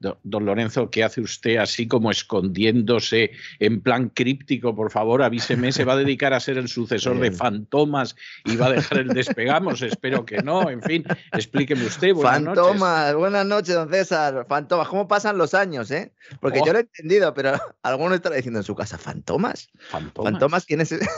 Don Lorenzo, ¿qué hace usted así como escondiéndose en plan críptico? Por favor, avíseme, ¿se va a dedicar a ser el sucesor de Fantomas y va a dejar el despegamos? Espero que no. En fin, explíqueme usted. Buenas Fantomas, buenas noches, don César. Fantomas, ¿cómo pasan los años, eh? Porque yo lo he oh. entendido, pero alguno estará diciendo en su casa, ¿Fantomas? ¿Fantomas? ¿quién es ese?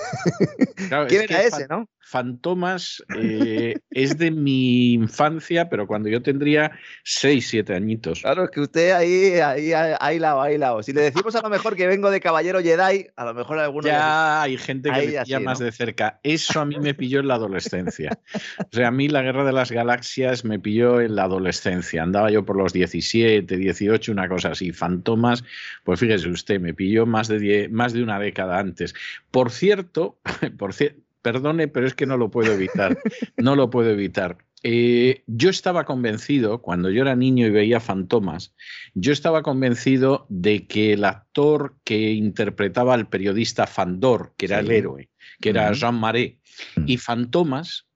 ¿Quién era ese, no? Fantomas eh, es de mi infancia, pero cuando yo tendría 6, 7 añitos. Claro, es que usted ahí, ahí, ahí lado, ahí lado. Si le decimos a lo mejor que vengo de Caballero Jedi, a lo mejor alguno. Ya hay gente que pilla más de cerca. Eso a mí me pilló en la adolescencia. O sea, a mí la guerra de las galaxias me pilló en la adolescencia. Andaba yo por los 17, 18, una cosa así. Fantomas, pues fíjese usted, me pilló más de, más de una década antes. Por cierto, por cierto perdone, pero es que no lo puedo evitar. No lo puedo evitar. Eh, yo estaba convencido, cuando yo era niño y veía fantomas, yo estaba convencido de que el actor que interpretaba al periodista Fandor, que era el héroe, que era Jean Marais, mm. y fantomas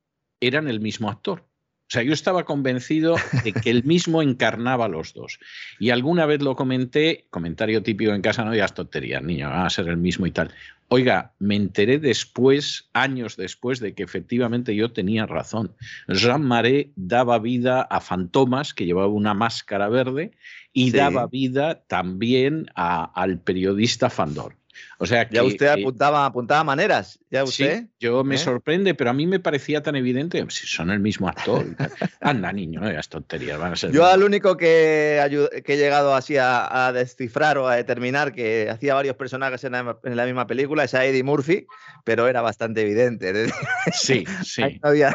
eran el mismo actor. O sea, yo estaba convencido de que él mismo encarnaba los dos. Y alguna vez lo comenté, comentario típico en casa, no digas tonterías, niño, va a ser el mismo y tal. Oiga, me enteré después, años después, de que efectivamente yo tenía razón. Jean Marais daba vida a fantomas que llevaba una máscara verde y daba vida también al periodista Fandor. O sea ya usted apuntaba, apuntaba maneras. Ya usted. Sí, yo me ¿Eh? sorprende, pero a mí me parecía tan evidente. Si son el mismo actor. Anda, niño, no tonterías. Van a ser yo al único que, he llegado así a, descifrar o a determinar que hacía varios personajes en la, misma película es a Eddie Murphy, pero era bastante evidente. Sí, sí. Ahí no había,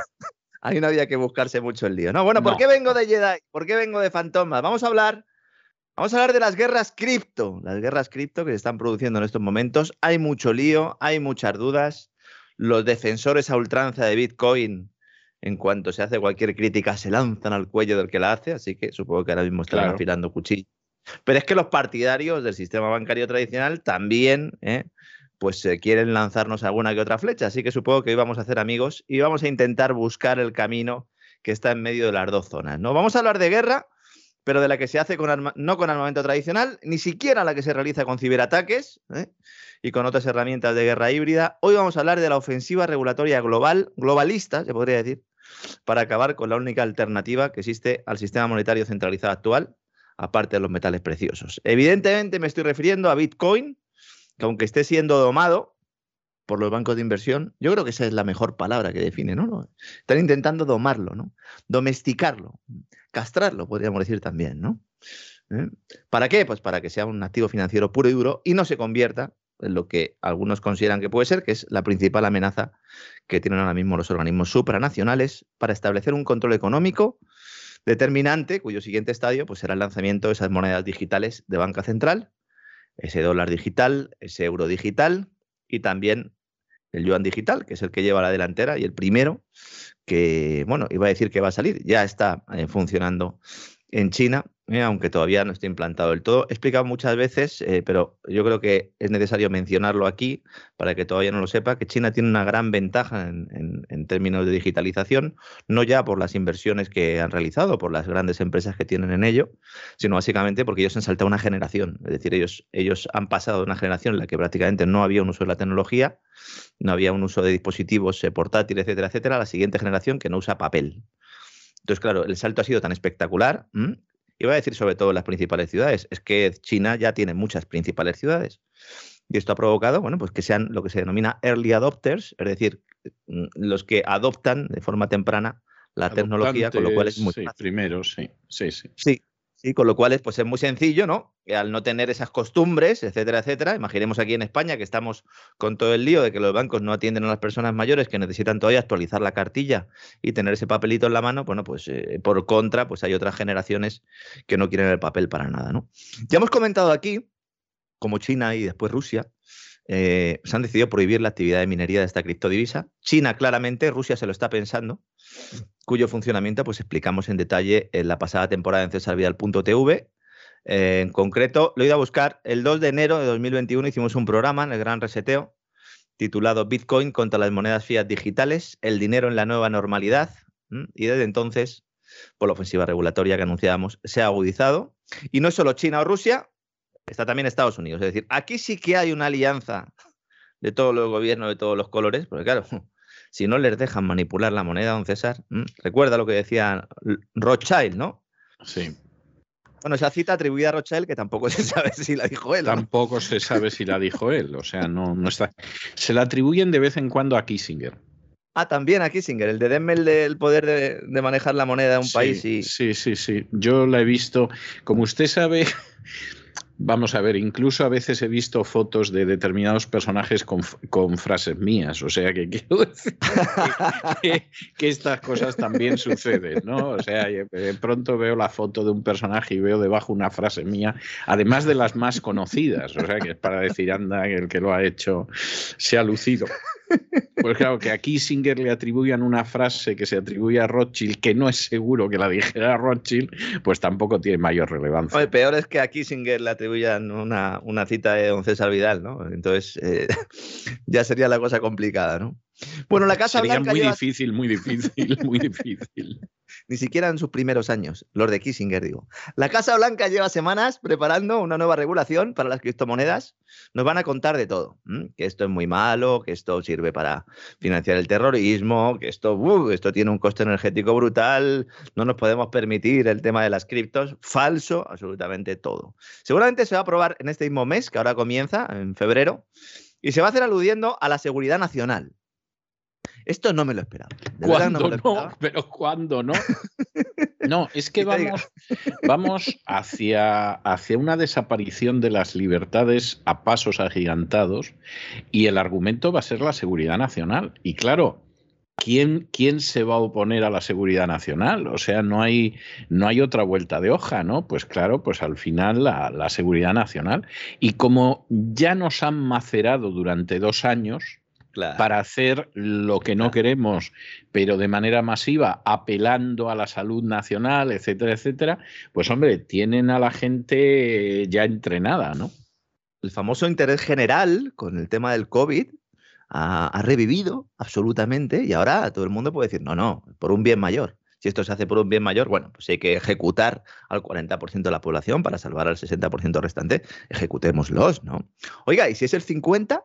ahí no había que buscarse mucho el lío. No, bueno, ¿por qué vengo de Jedi? ¿Por qué vengo de Fantomas? Vamos a hablar Vamos a hablar de las guerras cripto, las guerras cripto que se están produciendo en estos momentos. Hay mucho lío, hay muchas dudas. Los defensores a ultranza de Bitcoin, en cuanto se hace cualquier crítica, se lanzan al cuello del que la hace, así que supongo que ahora mismo están afilando cuchillos. Pero es que los partidarios del sistema bancario tradicional también, ¿eh? pues eh, quieren lanzarnos alguna que otra flecha, así que supongo que hoy vamos a hacer amigos y vamos a intentar buscar el camino que está en medio de las dos zonas. ¿no? Vamos a hablar de guerra pero de la que se hace con no con armamento tradicional, ni siquiera la que se realiza con ciberataques ¿eh? y con otras herramientas de guerra híbrida. Hoy vamos a hablar de la ofensiva regulatoria global, globalista, se podría decir, para acabar con la única alternativa que existe al sistema monetario centralizado actual, aparte de los metales preciosos. Evidentemente me estoy refiriendo a Bitcoin, que aunque esté siendo domado por los bancos de inversión, yo creo que esa es la mejor palabra que define, ¿no? Están intentando domarlo, ¿no? Domesticarlo castrarlo, podríamos decir también, ¿no? ¿Eh? ¿Para qué? Pues para que sea un activo financiero puro y duro y no se convierta en lo que algunos consideran que puede ser, que es la principal amenaza que tienen ahora mismo los organismos supranacionales para establecer un control económico determinante, cuyo siguiente estadio pues, será el lanzamiento de esas monedas digitales de banca central, ese dólar digital, ese euro digital y también el yuan digital, que es el que lleva la delantera y el primero que, bueno, iba a decir que va a salir, ya está eh, funcionando en China, eh, aunque todavía no esté implantado del todo. He explicado muchas veces, eh, pero yo creo que es necesario mencionarlo aquí para que todavía no lo sepa, que China tiene una gran ventaja en, términos de digitalización, no ya por las inversiones que han realizado, por las grandes empresas que tienen en ello, sino básicamente porque ellos han saltado una generación. Es decir, ellos, ellos han pasado de una generación en la que prácticamente no había un uso de la tecnología, no había un uso de dispositivos eh, portátiles, etcétera, etcétera, a la siguiente generación que no usa papel. Entonces, claro, el salto ha sido tan espectacular. Y voy a decir sobre todo las principales ciudades. Es que China ya tiene muchas principales ciudades. Y esto ha provocado, bueno, pues que sean lo que se denomina early adopters, es decir, mm, los que adoptan de forma temprana la tecnología, con lo cual es muy sí, Primero, sí, sí, sí. Sí, y con lo cual es, pues es muy sencillo, ¿no? al no tener esas costumbres, etcétera, etcétera, imaginemos aquí en España que estamos con todo el lío de que los bancos no atienden a las personas mayores que necesitan todavía actualizar la cartilla y tener ese papelito en la mano, bueno, pues eh, por contra, pues hay otras generaciones que no quieren el papel para nada, ¿no? Ya hemos comentado aquí, como China y después Rusia, eh, se han decidido prohibir la actividad de minería de esta criptodivisa. China, claramente, Rusia se lo está pensando, cuyo funcionamiento pues explicamos en detalle en la pasada temporada en cesarvidal.tv. Eh, en concreto, lo he ido a buscar el 2 de enero de 2021, hicimos un programa en el Gran Reseteo titulado Bitcoin contra las monedas fiat digitales, el dinero en la nueva normalidad. Y desde entonces, por la ofensiva regulatoria que anunciábamos, se ha agudizado. Y no es solo China o Rusia, está también Estados Unidos. Es decir, aquí sí que hay una alianza de todos los gobiernos, de todos los colores, porque claro, si no les dejan manipular la moneda, don César, recuerda lo que decía Rothschild, ¿no? Sí. Bueno, esa cita atribuida a Rothschild que tampoco se sabe si la dijo él. Tampoco se sabe si la dijo él, o sea, no, no está. Se la atribuyen de vez en cuando a Kissinger. Ah, también a Kissinger, el de denme el, poder de, manejar la moneda de un país y. Sí, sí, sí. Yo la he visto. Como usted sabe, Vamos a ver, incluso a veces he visto fotos de determinados personajes con, frases mías, o sea que quiero decir que, estas cosas también suceden, ¿no? O sea, de pronto veo la foto de un personaje y veo debajo una frase mía, además de las más conocidas, o sea que es para decir, anda, el que lo ha hecho se ha lucido. Pues claro, que a Kissinger le atribuyan una frase que se atribuye a Rothschild, que no es seguro que la dijera Rothschild, pues tampoco tiene mayor relevancia. El peor es que a Kissinger le atribuyan una, una cita de don César Vidal, ¿no? Entonces eh, ya sería la cosa complicada, ¿no? Bueno, la Casa Sería muy difícil, muy difícil, muy difícil. Ni siquiera en sus primeros años, los de Kissinger, digo. La Casa Blanca lleva semanas preparando una nueva regulación para las criptomonedas. Nos van a contar de todo, que esto es muy malo, que esto sirve para financiar el terrorismo, que esto, esto tiene un coste energético brutal, no nos podemos permitir el tema de las criptos. Falso, absolutamente todo. Seguramente se va a aprobar en este mismo mes, que ahora comienza, en febrero, y se va a hacer aludiendo a la seguridad nacional. Esto no me lo esperaba. ¿Cuándo no, Pero ¿cuándo no? No, es que vamos, vamos hacia, hacia una desaparición de las libertades a pasos agigantados y el argumento va a ser la seguridad nacional. Y claro, ¿Quién, ¿quién, se va a oponer a la seguridad nacional? O sea, no hay, no hay otra vuelta de hoja, ¿no? Pues claro, pues al final la, la seguridad nacional. Y como ya nos han macerado durante dos años, para hacer lo que no queremos, pero de manera masiva, apelando a la salud nacional, etcétera, etcétera, pues hombre, tienen a la gente ya entrenada, ¿no? El famoso interés general con el tema del COVID ha, revivido absolutamente y ahora todo el mundo puede decir, no, no, por un bien mayor. Si esto se hace por un bien mayor, bueno, pues hay que ejecutar al 40% de la población para salvar al 60% restante, ejecutémoslos, ¿no? Oiga, ¿y si es el 50%?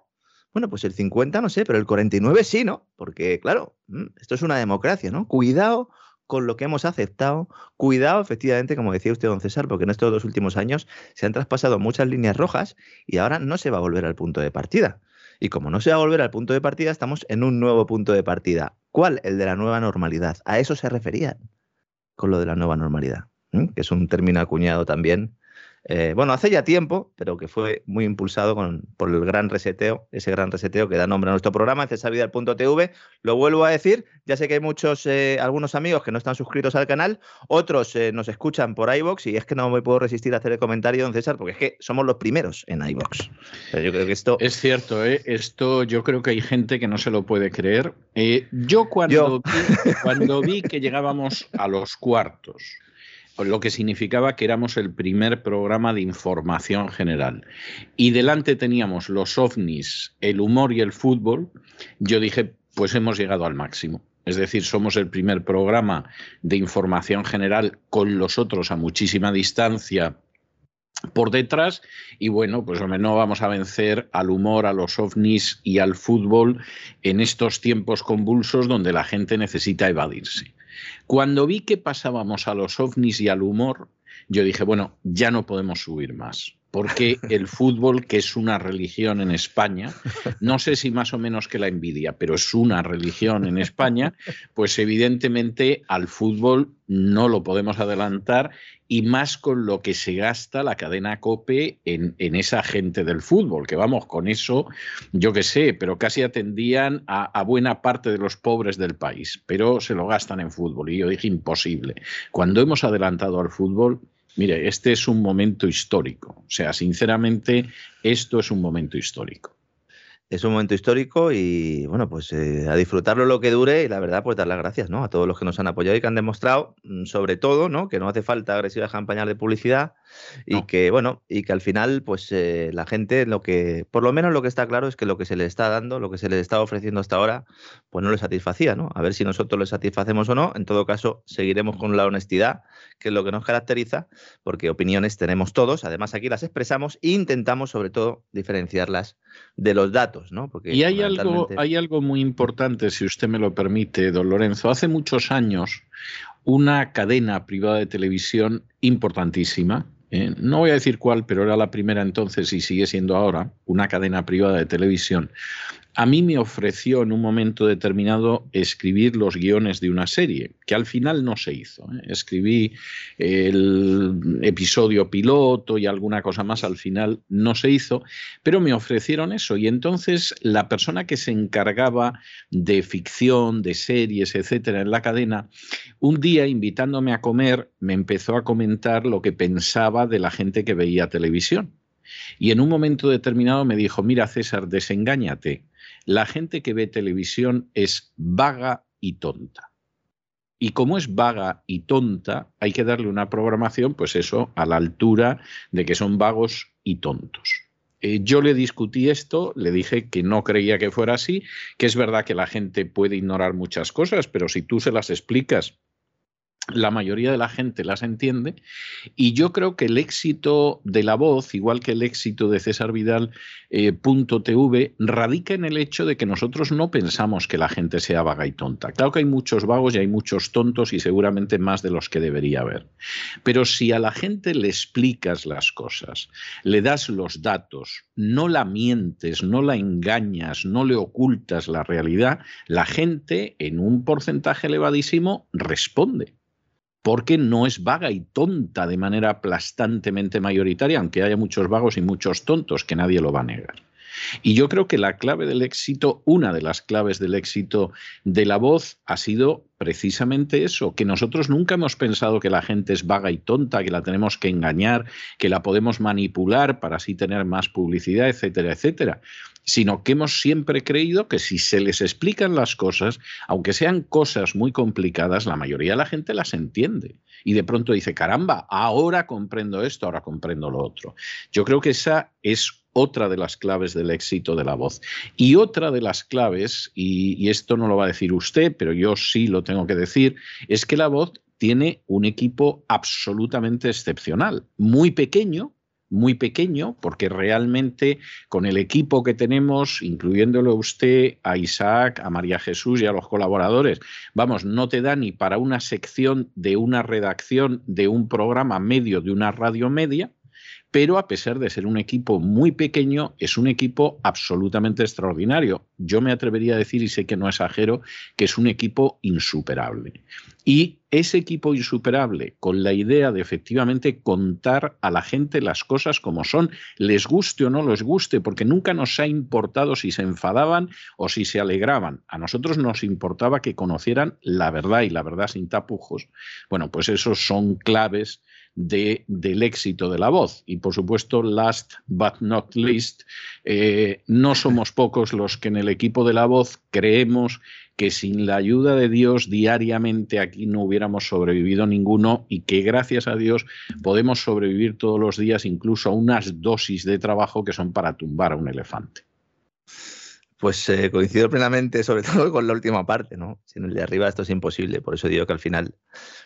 Bueno, pues el 50 no sé, pero el 49 sí, ¿no? Porque, claro, mm, esto es una democracia, ¿no? Cuidado con lo que hemos aceptado. Cuidado, efectivamente, como decía usted, don César, porque en estos dos últimos años se han traspasado muchas líneas rojas y ahora no se va a volver al punto de partida. Y como no se va a volver al punto de partida, estamos en un nuevo punto de partida. ¿Cuál? El de la nueva normalidad. A eso se referían con lo de la nueva normalidad, que es un término acuñado también eh, bueno, hace ya tiempo, pero que fue muy impulsado por el gran reseteo, ese gran reseteo que da nombre a nuestro programa, cesarvidal.tv. Lo vuelvo a decir, ya sé que hay muchos, eh, algunos amigos que no están suscritos al canal, otros eh, nos escuchan por iBox y es que no me puedo resistir a hacer el comentario, don César, porque es que somos los primeros en iBox. Yo creo que esto... Es cierto, esto yo creo que hay gente que no se lo puede creer. yo cuando, Vi, cuando vi que llegábamos a los cuartos, lo que significaba que éramos el primer programa de información general. Y delante teníamos los ovnis, el humor y el fútbol. Yo dije, pues hemos llegado al máximo. Es decir, somos el primer programa de información general con los otros a muchísima distancia por detrás y bueno, pues no vamos a vencer al humor, a los ovnis y al fútbol en estos tiempos convulsos donde la gente necesita evadirse. Cuando vi que pasábamos a los ovnis y al humor, yo dije, bueno, ya no podemos subir más porque el fútbol, que es una religión en España, no sé si más o menos que la envidia, pero es una religión en España, pues evidentemente al fútbol no lo podemos adelantar y más con lo que se gasta la cadena COPE en, esa gente del fútbol, que vamos, con eso, yo qué sé, pero casi atendían a, a, buena parte de los pobres del país, pero se lo gastan en fútbol. Y yo dije, imposible. Cuando hemos adelantado al fútbol, Mire, este es un momento histórico. O sea, sinceramente, esto es un momento histórico es un momento histórico y bueno, pues eh, a disfrutarlo lo que dure y la verdad, pues dar las gracias ¿no? a todos los que nos han apoyado y que han demostrado, mm, sobre todo, ¿no? que no hace falta agresivas campañas de publicidad y que, bueno, y que al final, pues eh, la gente, lo que, por lo menos lo que está claro es que lo que se le está dando, lo que se le está ofreciendo hasta ahora, pues no le satisfacía, ¿no? A ver si nosotros le satisfacemos o no. En todo caso, seguiremos con la honestidad, que es lo que nos caracteriza, porque opiniones tenemos todos, además aquí las expresamos e intentamos, sobre todo, diferenciarlas de los datos y hay algo, hay algo muy importante, si usted me lo permite, don Lorenzo. Hace muchos años, una cadena privada de televisión importantísima, ¿eh? no voy a decir cuál, pero era la primera entonces y sigue siendo ahora, una cadena privada de televisión, a mí me ofreció en un momento determinado escribir los guiones de una serie, que al final no se hizo. ¿eh? Escribí el episodio piloto y alguna cosa más, al final no se hizo, pero me ofrecieron eso. Y entonces la persona que se encargaba de ficción, de series, etcétera, en la cadena, un día invitándome a comer, me empezó a comentar lo que pensaba de la gente que veía televisión. Y en un momento determinado me dijo, mira César, desengáñate la gente que ve televisión es vaga y tonta. Y como es vaga y tonta, hay que darle una programación, pues eso, a la altura de que son vagos y tontos. Eh, yo le discutí esto, le dije que no creía que fuera así, que es verdad que la gente puede ignorar muchas cosas, pero si tú se las explicas la mayoría de la gente las entiende y yo creo que el éxito de la voz, igual que el éxito de César Vidal eh, radica en el hecho de que nosotros no pensamos que la gente sea vaga y tonta. Claro que hay muchos vagos y hay muchos tontos y seguramente más de los que debería haber. Pero si a la gente le explicas las cosas, le das los datos, no la mientes, no la engañas, no le ocultas la realidad, la gente en un porcentaje elevadísimo responde porque no es vaga y tonta de manera aplastantemente mayoritaria, aunque haya muchos vagos y muchos tontos, que nadie lo va a negar. Y yo creo que la clave del éxito, una de las claves del éxito de la voz ha sido precisamente eso, que nosotros nunca hemos pensado que la gente es vaga y tonta, que la tenemos que engañar, que la podemos manipular para así tener más publicidad, etcétera, etcétera, sino que hemos siempre creído que si se les explican las cosas, aunque sean cosas muy complicadas, la mayoría de la gente las entiende. Y de pronto dice, caramba, ahora comprendo esto, ahora comprendo lo otro. Yo creo que esa es otra de las claves del éxito de la voz. Y otra de las claves, y, esto no lo va a decir usted, pero yo sí lo tengo que decir, es que la voz tiene un equipo absolutamente excepcional, muy pequeño, muy pequeño, porque realmente con el equipo que tenemos, incluyéndolo a usted, a Isaac, a María Jesús y a los colaboradores, vamos, no te da ni para una sección de una redacción de un programa medio de una radio media, pero a pesar de ser un equipo muy pequeño, es un equipo absolutamente extraordinario. Yo me atrevería a decir, y sé que no exagero, que es un equipo insuperable. Y ese equipo insuperable, con la idea de efectivamente contar a la gente las cosas como son, les guste o no les guste, porque nunca nos ha importado si se enfadaban o si se alegraban. A nosotros nos importaba que conocieran la verdad y la verdad sin tapujos. Bueno, pues esos son claves del éxito de la voz. Y por supuesto, last but not least, eh, no somos pocos los que en el equipo de la voz creemos que sin la ayuda de Dios diariamente aquí no hubiéramos sobrevivido ninguno y que gracias a Dios podemos sobrevivir todos los días incluso a unas dosis de trabajo que son para tumbar a un elefante. Pues eh, coincido plenamente, sobre todo con la última parte, ¿no? Sin el de arriba esto es imposible, por eso digo que al final,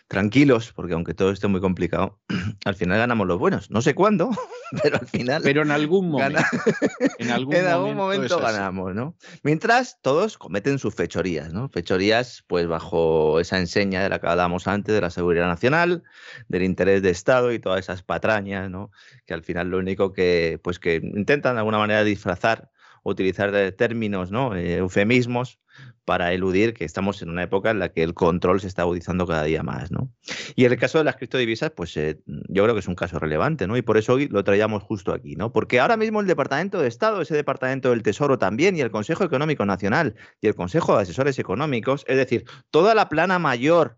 tranquilos, porque aunque todo esté muy complicado, al final ganamos los buenos. No sé cuándo, pero al final. Pero en algún momento. en algún, momento, ganamos, ¿no? Mientras todos cometen sus fechorías, ¿no? Fechorías, pues bajo esa enseña de la que hablábamos antes, de la seguridad nacional, del interés de Estado y todas esas patrañas, ¿no? Que al final lo único que, pues que intentan de alguna manera disfrazar utilizar términos, ¿no? Eh, eufemismos para eludir que estamos en una época en la que el control se está agudizando cada día más, ¿no? Y en el caso de las criptodivisas, pues eh, yo creo que es un caso relevante, ¿no? Y por eso hoy lo traíamos justo aquí, ¿no? Porque ahora mismo el Departamento de Estado, ese Departamento del Tesoro también, y el Consejo Económico Nacional y el Consejo de Asesores Económicos, es decir, toda la plana mayor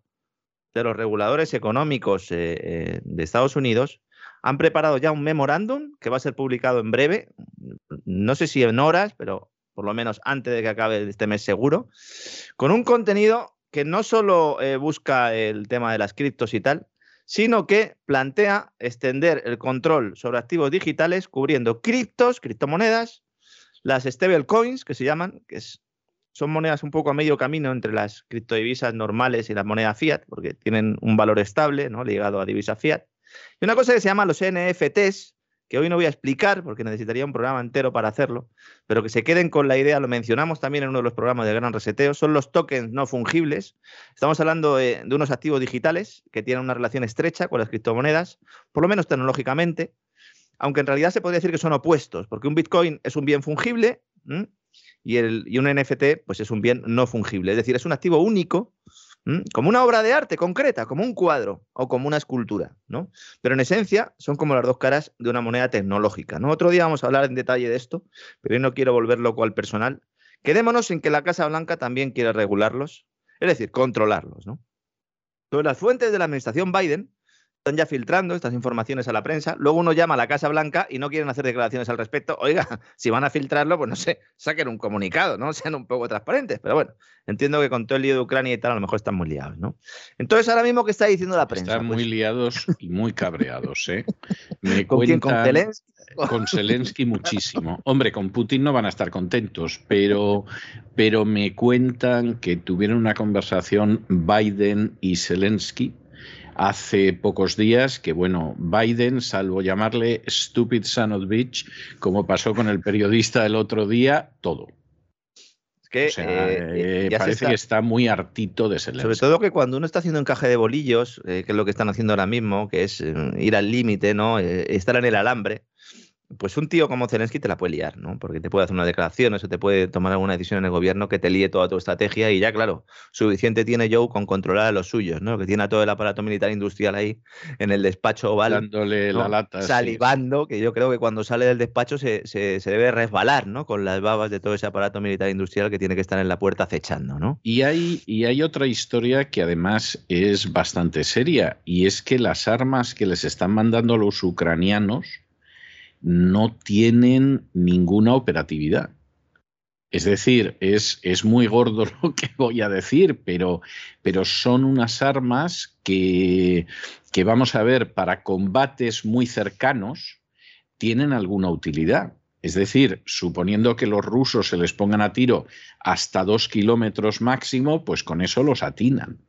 de los reguladores económicos eh, de Estados Unidos, han preparado ya un memorándum que va a ser publicado en breve, no sé si en horas, pero por lo menos antes de que acabe este mes seguro, con un contenido que no solo eh, busca el tema de las criptos y tal, sino que plantea extender el control sobre activos digitales cubriendo criptos, criptomonedas, las stablecoins, que se llaman, que son monedas un poco a medio camino entre las criptodivisas normales y las monedas fiat, porque tienen un valor estable ¿no? ligado a divisa fiat, y una cosa que se llama los NFTs, que hoy no voy a explicar porque necesitaría un programa entero para hacerlo, pero que se queden con la idea, lo mencionamos también en uno de los programas de Gran Reseteo, son los tokens no fungibles. Estamos hablando de, unos activos digitales que tienen una relación estrecha con las criptomonedas, por lo menos tecnológicamente, aunque en realidad se podría decir que son opuestos, porque un Bitcoin es un bien fungible y, y un NFT pues es un bien no fungible, es decir, es un activo único como una obra de arte concreta, como un cuadro o como una escultura, ¿no? Pero en esencia son como las dos caras de una moneda tecnológica, ¿no? Otro día vamos a hablar en detalle de esto, pero hoy no quiero volver loco al personal. Quedémonos en que la Casa Blanca también quiere regularlos, es decir, controlarlos, ¿no? Entonces, las fuentes de la administración Biden están ya filtrando estas informaciones a la prensa. Luego uno llama a la Casa Blanca y no quieren hacer declaraciones al respecto. Oiga, si van a filtrarlo, pues no sé, saquen un comunicado, ¿no? Sean un poco transparentes. Pero bueno, entiendo que con todo el lío de Ucrania y tal, a lo mejor están muy liados, ¿no? Entonces, ahora mismo, ¿qué está diciendo la prensa? Están muy pues liados y muy cabreados, ¿eh? Me ¿Con quién? ¿Con Zelensky? Con Zelensky muchísimo. Hombre, con Putin no van a estar contentos, pero, pero me cuentan que tuvieron una conversación Biden y Zelensky hace pocos días que, bueno, Biden, salvo llamarle stupid son of bitch, como pasó con el periodista el otro día, todo. Es que eh, eh, parece que está muy hartito de ser. Sobre todo que cuando uno está haciendo encaje de bolillos, eh, que es lo que están haciendo ahora mismo, que es ir al límite, ¿no? estar en el alambre, pues un tío como Zelensky te la puede liar, ¿no? Porque te puede hacer una declaración, o te puede tomar alguna decisión en el gobierno que te líe toda tu estrategia y ya, claro, suficiente tiene Joe con controlar a los suyos, ¿no? Que tiene a todo el aparato militar industrial ahí en el despacho oval. Dándole la lata. Salivando, que yo creo que cuando sale del despacho se, se, debe resbalar, ¿no? Con las babas de todo ese aparato militar industrial que tiene que estar en la puerta acechando, ¿no? Y hay, y hay otra historia que además es bastante seria, y es que las armas que les están mandando los ucranianos no tienen ninguna operatividad. Es decir, es, es, muy gordo lo que voy a decir, pero, pero son unas armas que, que, vamos a ver, para combates muy cercanos, tienen alguna utilidad. Es decir, suponiendo que los rusos se les pongan a tiro hasta dos kilómetros máximo, pues con eso los atinan.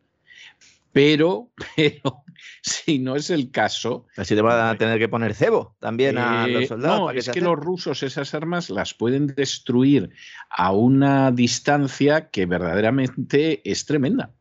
Pero, pero si no es el caso. Así te van a tener que poner cebo también a los eh, soldados. No, es que los rusos esas armas las pueden destruir a una distancia que verdaderamente es tremenda.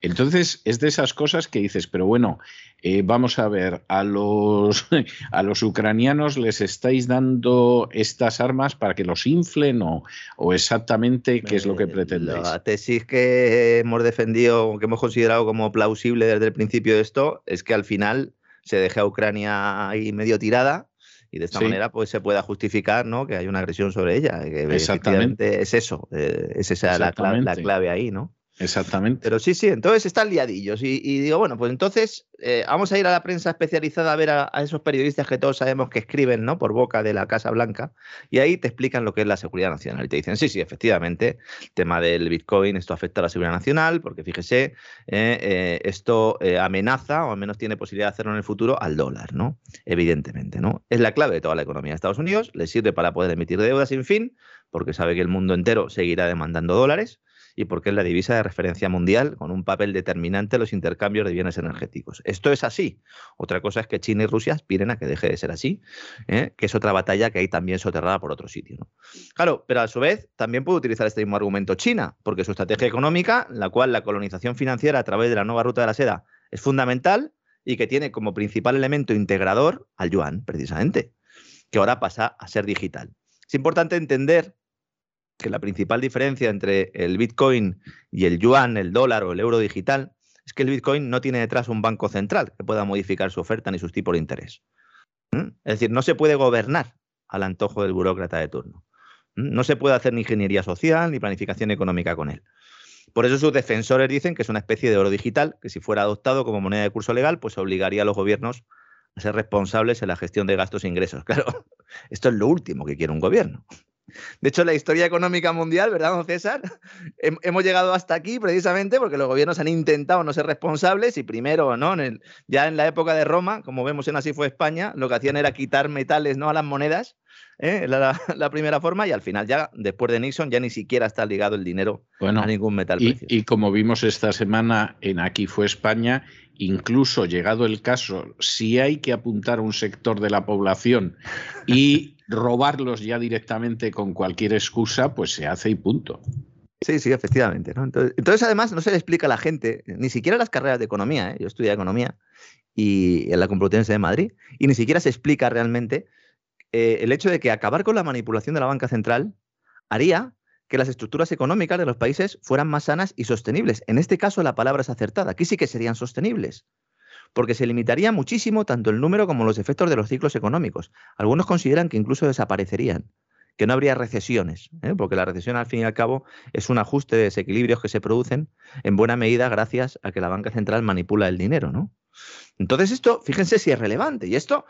Entonces, es de esas cosas que dices, pero bueno, eh, vamos a ver, a los, a los ucranianos les estáis dando estas armas para que los inflen o, o exactamente qué es lo que eh, pretendéis. La tesis que hemos defendido, que hemos considerado como plausible desde el principio de esto, es que al final se deja a Ucrania ahí medio tirada y de esta manera pues se pueda justificar ¿no? que hay una agresión sobre ella. Que Exactamente. Es eso, eh, es esa la clave, la clave ahí, ¿no? Exactamente. Pero sí, sí, entonces están liadillos. Y, digo, bueno, pues entonces eh, vamos a ir a la prensa especializada a ver a, esos periodistas que todos sabemos que escriben, ¿no? Por boca de la Casa Blanca. Y ahí te explican lo que es la seguridad nacional. Y te dicen, sí, sí, efectivamente, tema del Bitcoin, esto afecta a la seguridad nacional, porque fíjese, eh, eh, esto amenaza, o al menos tiene posibilidad de hacerlo en el futuro, al dólar, ¿no? Evidentemente, ¿no? Es la clave de toda la economía de Estados Unidos, le sirve para poder emitir deuda sin fin, porque sabe que el mundo entero seguirá demandando dólares y porque es la divisa de referencia mundial con un papel determinante en los intercambios de bienes energéticos. Esto es así. Otra cosa es que China y Rusia aspiren a que deje de ser así, ¿eh? que es otra batalla que hay también soterrada por otro sitio. Claro, pero a su vez también puede utilizar este mismo argumento China, porque su estrategia económica, la cual la colonización financiera a través de la nueva ruta de la seda es fundamental y que tiene como principal elemento integrador al yuan, precisamente, que ahora pasa a ser digital. Es importante entender que la principal diferencia entre el Bitcoin y el yuan, el dólar o el euro digital es que el Bitcoin no tiene detrás un banco central que pueda modificar su oferta ni sus tipos de interés. ¿Mm? Es decir, no se puede gobernar al antojo del burócrata de turno. ¿Mm? No se puede hacer ni ingeniería social ni planificación económica con él. Por eso sus defensores dicen que es una especie de oro digital que si fuera adoptado como moneda de curso legal, pues obligaría a los gobiernos a ser responsables en la gestión de gastos e ingresos. Claro, esto es lo último que quiere un gobierno. De hecho, la historia económica mundial, ¿verdad, don César? Hemos llegado hasta aquí precisamente porque los gobiernos han intentado no ser responsables y primero, ¿no? ya en la época de Roma, como vemos en Así fue España, lo que hacían era quitar metales ¿no? a las monedas, ¿eh? la, la, primera forma, y al final ya, después de Nixon, ya ni siquiera está ligado el dinero a ningún metal. Y, y como vimos esta semana en Aquí fue España, incluso llegado el caso, si hay que apuntar a un sector de la población y robarlos ya directamente con cualquier excusa, pues se hace y punto. Sí, sí, efectivamente. Entonces, además, no se le explica a la gente, ni siquiera las carreras de economía, ¿eh? yo estudié economía y en la Complutense de Madrid, y ni siquiera se explica realmente eh, el hecho de que acabar con la manipulación de la banca central haría que las estructuras económicas de los países fueran más sanas y sostenibles. En este caso la palabra es acertada. Aquí sí que serían sostenibles porque se limitaría muchísimo tanto el número como los efectos de los ciclos económicos. Algunos consideran que incluso desaparecerían, que no habría recesiones, ¿eh? porque la recesión al fin y al cabo es un ajuste de desequilibrios que se producen en buena medida gracias a que la banca central manipula el dinero, ¿no? Entonces esto, fíjense si es relevante y esto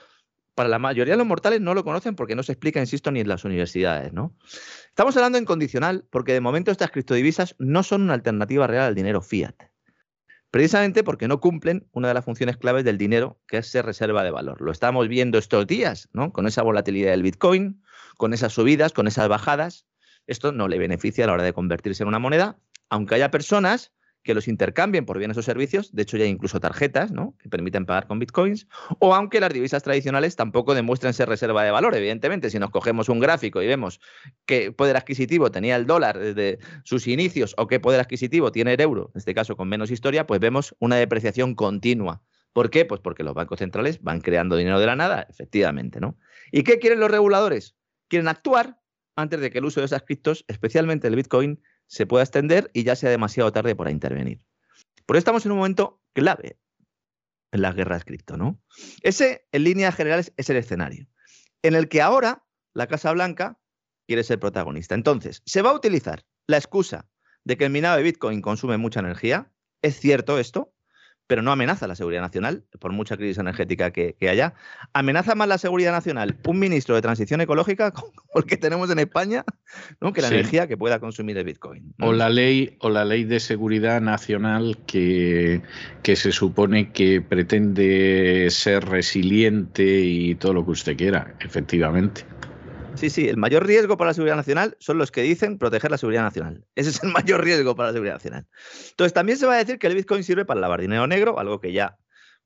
para la mayoría de los mortales no lo conocen porque no se explica, insisto, ni en las universidades, ¿no? Estamos hablando en condicional porque de momento estas criptodivisas no son una alternativa real al dinero fiat precisamente porque no cumplen una de las funciones claves del dinero, que es ser reserva de valor. Lo estamos viendo estos días, ¿no? Con esa volatilidad del Bitcoin, con esas subidas, con esas bajadas. Esto no le beneficia a la hora de convertirse en una moneda, aunque haya personas que los intercambien por bienes o servicios, de hecho ya hay incluso tarjetas ¿no? que permiten pagar con bitcoins, o aunque las divisas tradicionales tampoco demuestren ser reserva de valor, evidentemente, si nos cogemos un gráfico y vemos qué poder adquisitivo tenía el dólar desde sus inicios o qué poder adquisitivo tiene el euro, en este caso con menos historia, pues vemos una depreciación continua. ¿Por qué? Pues porque los bancos centrales van creando dinero de la nada, efectivamente, ¿no? ¿Y qué quieren los reguladores? Quieren actuar antes de que el uso de esas criptos, especialmente el Bitcoin, se pueda extender y ya sea demasiado tarde para intervenir. Por eso estamos en un momento clave en las guerras cripto, ¿no? Ese, en líneas generales, es el escenario en el que ahora la Casa Blanca quiere ser protagonista. Entonces, se va a utilizar la excusa de que el minado de Bitcoin consume mucha energía. ¿Es cierto esto? Pero no amenaza la seguridad nacional, por mucha crisis energética que, haya. ¿Amenaza más la seguridad nacional un ministro de transición ecológica como el que tenemos en España ¿no? que la energía que pueda consumir el Bitcoin? O, la ley, o la ley de seguridad nacional que, que se supone que pretende ser resiliente y todo lo que usted quiera, efectivamente. Sí, sí, el mayor riesgo para la seguridad nacional son los que dicen proteger la seguridad nacional. Ese es el mayor riesgo para la seguridad nacional. Entonces, también se va a decir que el Bitcoin sirve para lavar dinero negro, algo que ya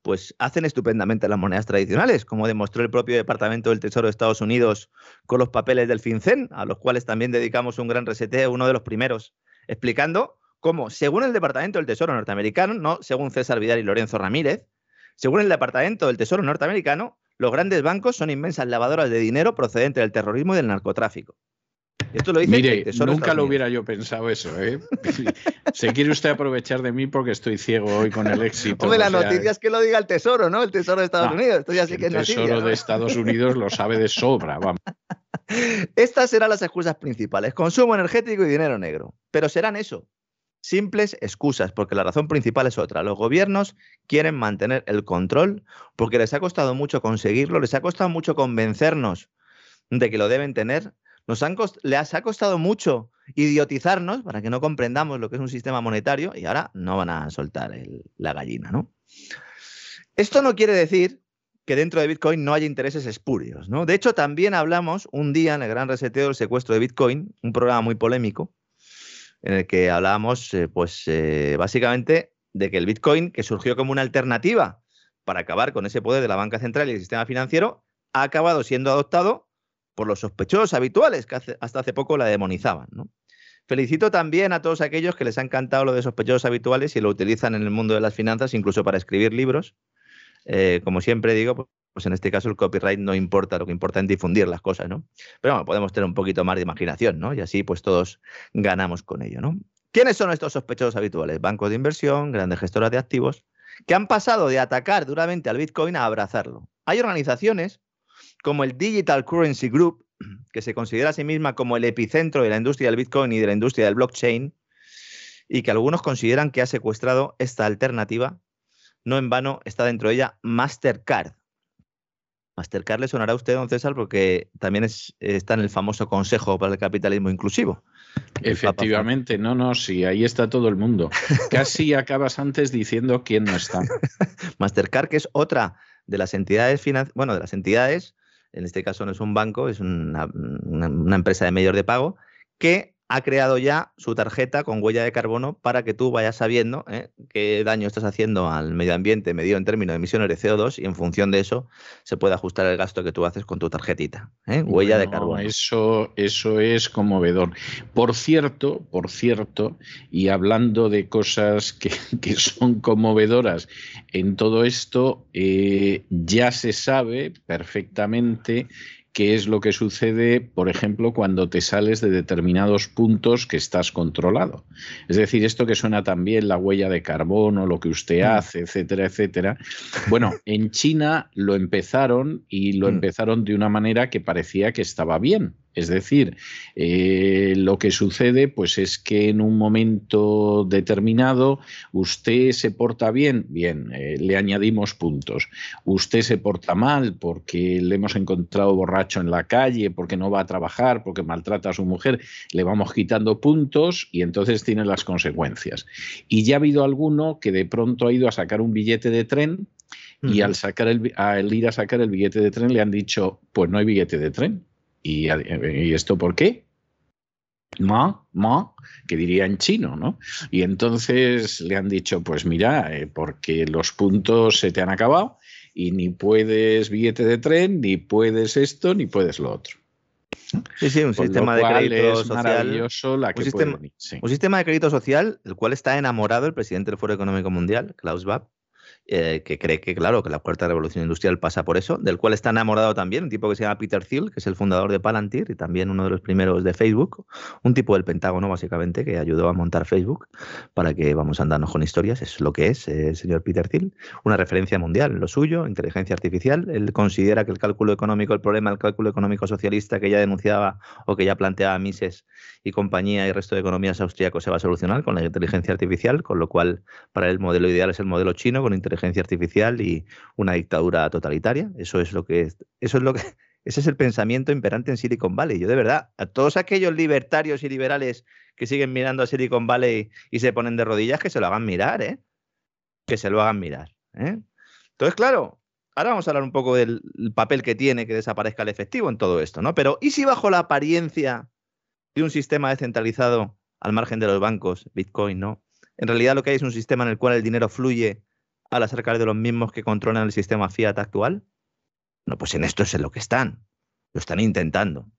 pues hacen estupendamente las monedas tradicionales, como demostró el propio Departamento del Tesoro de Estados Unidos con los papeles del FinCEN, a los cuales también dedicamos un gran reseteo, uno de los primeros, explicando cómo, según el Departamento del Tesoro norteamericano, no según César Vidal y Lorenzo Ramírez, según el Departamento del Tesoro norteamericano, los grandes bancos son inmensas lavadoras de dinero procedente del terrorismo y del narcotráfico. Esto lo dice Mire, nunca lo hubiera yo pensado eso. ¿eh? Se quiere usted aprovechar de mí porque estoy ciego hoy con el éxito. Hombre, la noticia es que lo diga el Tesoro, ¿no? El Tesoro de Estados Unidos. Esto ya sí que el Tesoro de Estados Unidos lo sabe de sobra, vamos. Estas serán las excusas principales: consumo energético y dinero negro. Pero serán eso. Simples excusas, porque la razón principal es otra. Los gobiernos quieren mantener el control porque les ha costado mucho conseguirlo, les ha costado mucho convencernos de que lo deben tener, nos han les ha costado mucho idiotizarnos para que no comprendamos lo que es un sistema monetario y ahora no van a soltar la gallina, ¿no? Esto no quiere decir que dentro de Bitcoin no haya intereses espurios, ¿no? De hecho, también hablamos un día en el gran reseteo del secuestro de Bitcoin, un programa muy polémico, en el que hablábamos, eh, pues eh, básicamente, de que el Bitcoin, que surgió como una alternativa para acabar con ese poder de la banca central y el sistema financiero, ha acabado siendo adoptado por los sospechosos habituales que hasta hace poco la demonizaban. Felicito también a todos aquellos que les ha encantado lo de sospechosos habituales y lo utilizan en el mundo de las finanzas, incluso para escribir libros. Eh, como siempre digo, pues en este caso el copyright no importa, lo que importa es difundir las cosas, ¿no? Pero bueno, podemos tener un poquito más de imaginación, ¿no? Y así pues todos ganamos con ello, ¿no? ¿Quiénes son estos sospechosos habituales? Bancos de inversión, grandes gestoras de activos, que han pasado de atacar duramente al Bitcoin a abrazarlo. Hay organizaciones como el Digital Currency Group, que se considera a sí misma como el epicentro de la industria del Bitcoin y de la industria del blockchain, y que algunos consideran que ha secuestrado esta alternativa. No en vano está dentro de ella Mastercard, Mastercard le sonará a usted, don César, porque también está en el famoso Consejo para el Capitalismo Inclusivo. Efectivamente, no, no, sí, ahí está todo el mundo. Casi acabas antes diciendo quién no está. Mastercard, que es otra de las entidades financieras, bueno, de las entidades, en este caso no es un banco, es una, una empresa de medios de pago, que ha creado ya su tarjeta con huella de carbono para que tú vayas sabiendo ¿eh? qué daño estás haciendo al medio ambiente medido en términos de emisiones de CO2 y en función de eso se puede ajustar el gasto que tú haces con tu tarjetita. ¿eh? Huella de carbono. Eso, eso es conmovedor. Por cierto, por cierto, y hablando de cosas que, son conmovedoras en todo esto, eh, ya se sabe perfectamente qué es lo que sucede, por ejemplo, cuando te sales de determinados puntos que estás controlado. Es decir, esto que suena también la huella de carbono, lo que usted mm. hace, etcétera, etcétera. Bueno, en China lo empezaron y lo mm. empezaron de una manera que parecía que estaba bien. Es decir, eh, lo que sucede pues es que en un momento determinado usted se porta bien, bien, eh, le añadimos puntos. Usted se porta mal porque le hemos encontrado borracho en la calle, porque no va a trabajar, porque maltrata a su mujer, le vamos quitando puntos y entonces tiene las consecuencias. Y ya ha habido alguno que de pronto ha ido a sacar un billete de tren y al, sacar el, al ir a sacar el billete de tren le han dicho, pues no hay billete de tren ¿Y, esto por qué? Ma, ma, que diría en chino, ¿no? Y entonces le han dicho, pues mira, eh, porque los puntos se te han acabado y ni puedes billete de tren, ni puedes esto, ni puedes lo otro. Sí, sí, un sistema de crédito social. un, sistema, un sistema de crédito social del cual está enamorado el presidente del Foro Económico Mundial, Klaus Schwab, eh, que cree que, claro, que la cuarta revolución industrial pasa por eso, del cual está enamorado también un tipo que se llama Peter Thiel, que es el fundador de Palantir y también uno de los primeros de Facebook, un tipo del Pentágono, básicamente, que ayudó a montar Facebook para que vamos a andarnos con historias, es lo que es el señor Peter Thiel, una referencia mundial lo suyo, inteligencia artificial. Él considera que el cálculo económico, el problema del cálculo económico socialista que ya denunciaba o que ya planteaba Mises y compañía y resto de economías austríacos se va a solucionar con la inteligencia artificial, con lo cual para él el modelo ideal es el modelo chino con artificial y una dictadura totalitaria. Eso es lo que eso es lo que ese es el pensamiento imperante en Silicon Valley. Yo de verdad, a todos aquellos libertarios y liberales que siguen mirando a Silicon Valley y se ponen de rodillas, que se lo hagan mirar, ¿eh? Que se lo hagan mirar. ¿eh? Entonces, claro, ahora vamos a hablar un poco del papel que tiene que desaparezca el efectivo en todo esto, ¿no? Pero, ¿y si bajo la apariencia de un sistema descentralizado al margen de los bancos, Bitcoin, ¿no? En realidad lo que hay es un sistema en el cual el dinero fluye al acercar de los mismos que controlan el sistema fiat actual? No, pues en esto es en lo que están. Lo están intentando.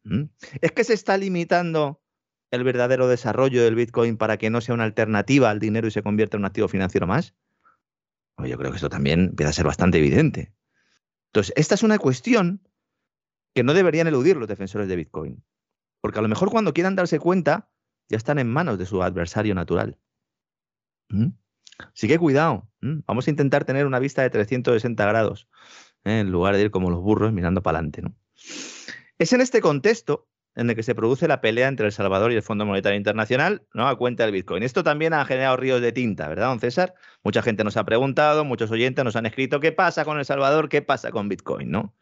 ¿Es que se está limitando el verdadero desarrollo del Bitcoin para que no sea una alternativa al dinero y se convierta en un activo financiero más? yo creo que esto también empieza a ser bastante evidente. Entonces, esta es una cuestión que no deberían eludir los defensores de Bitcoin. Porque a lo mejor cuando quieran darse cuenta, ya están en manos de su adversario natural. Así que cuidado, vamos a intentar tener una vista de 360 grados, ¿eh? en lugar de ir como los burros mirando para adelante. ¿no? Es en este contexto en el que se produce la pelea entre El Salvador y el Fondo Monetario Internacional, ¿no? A cuenta del Bitcoin. Esto también ha generado ríos de tinta, ¿verdad, don César? Mucha gente nos ha preguntado, muchos oyentes nos han escrito qué pasa con El Salvador, qué pasa con Bitcoin, ¿no?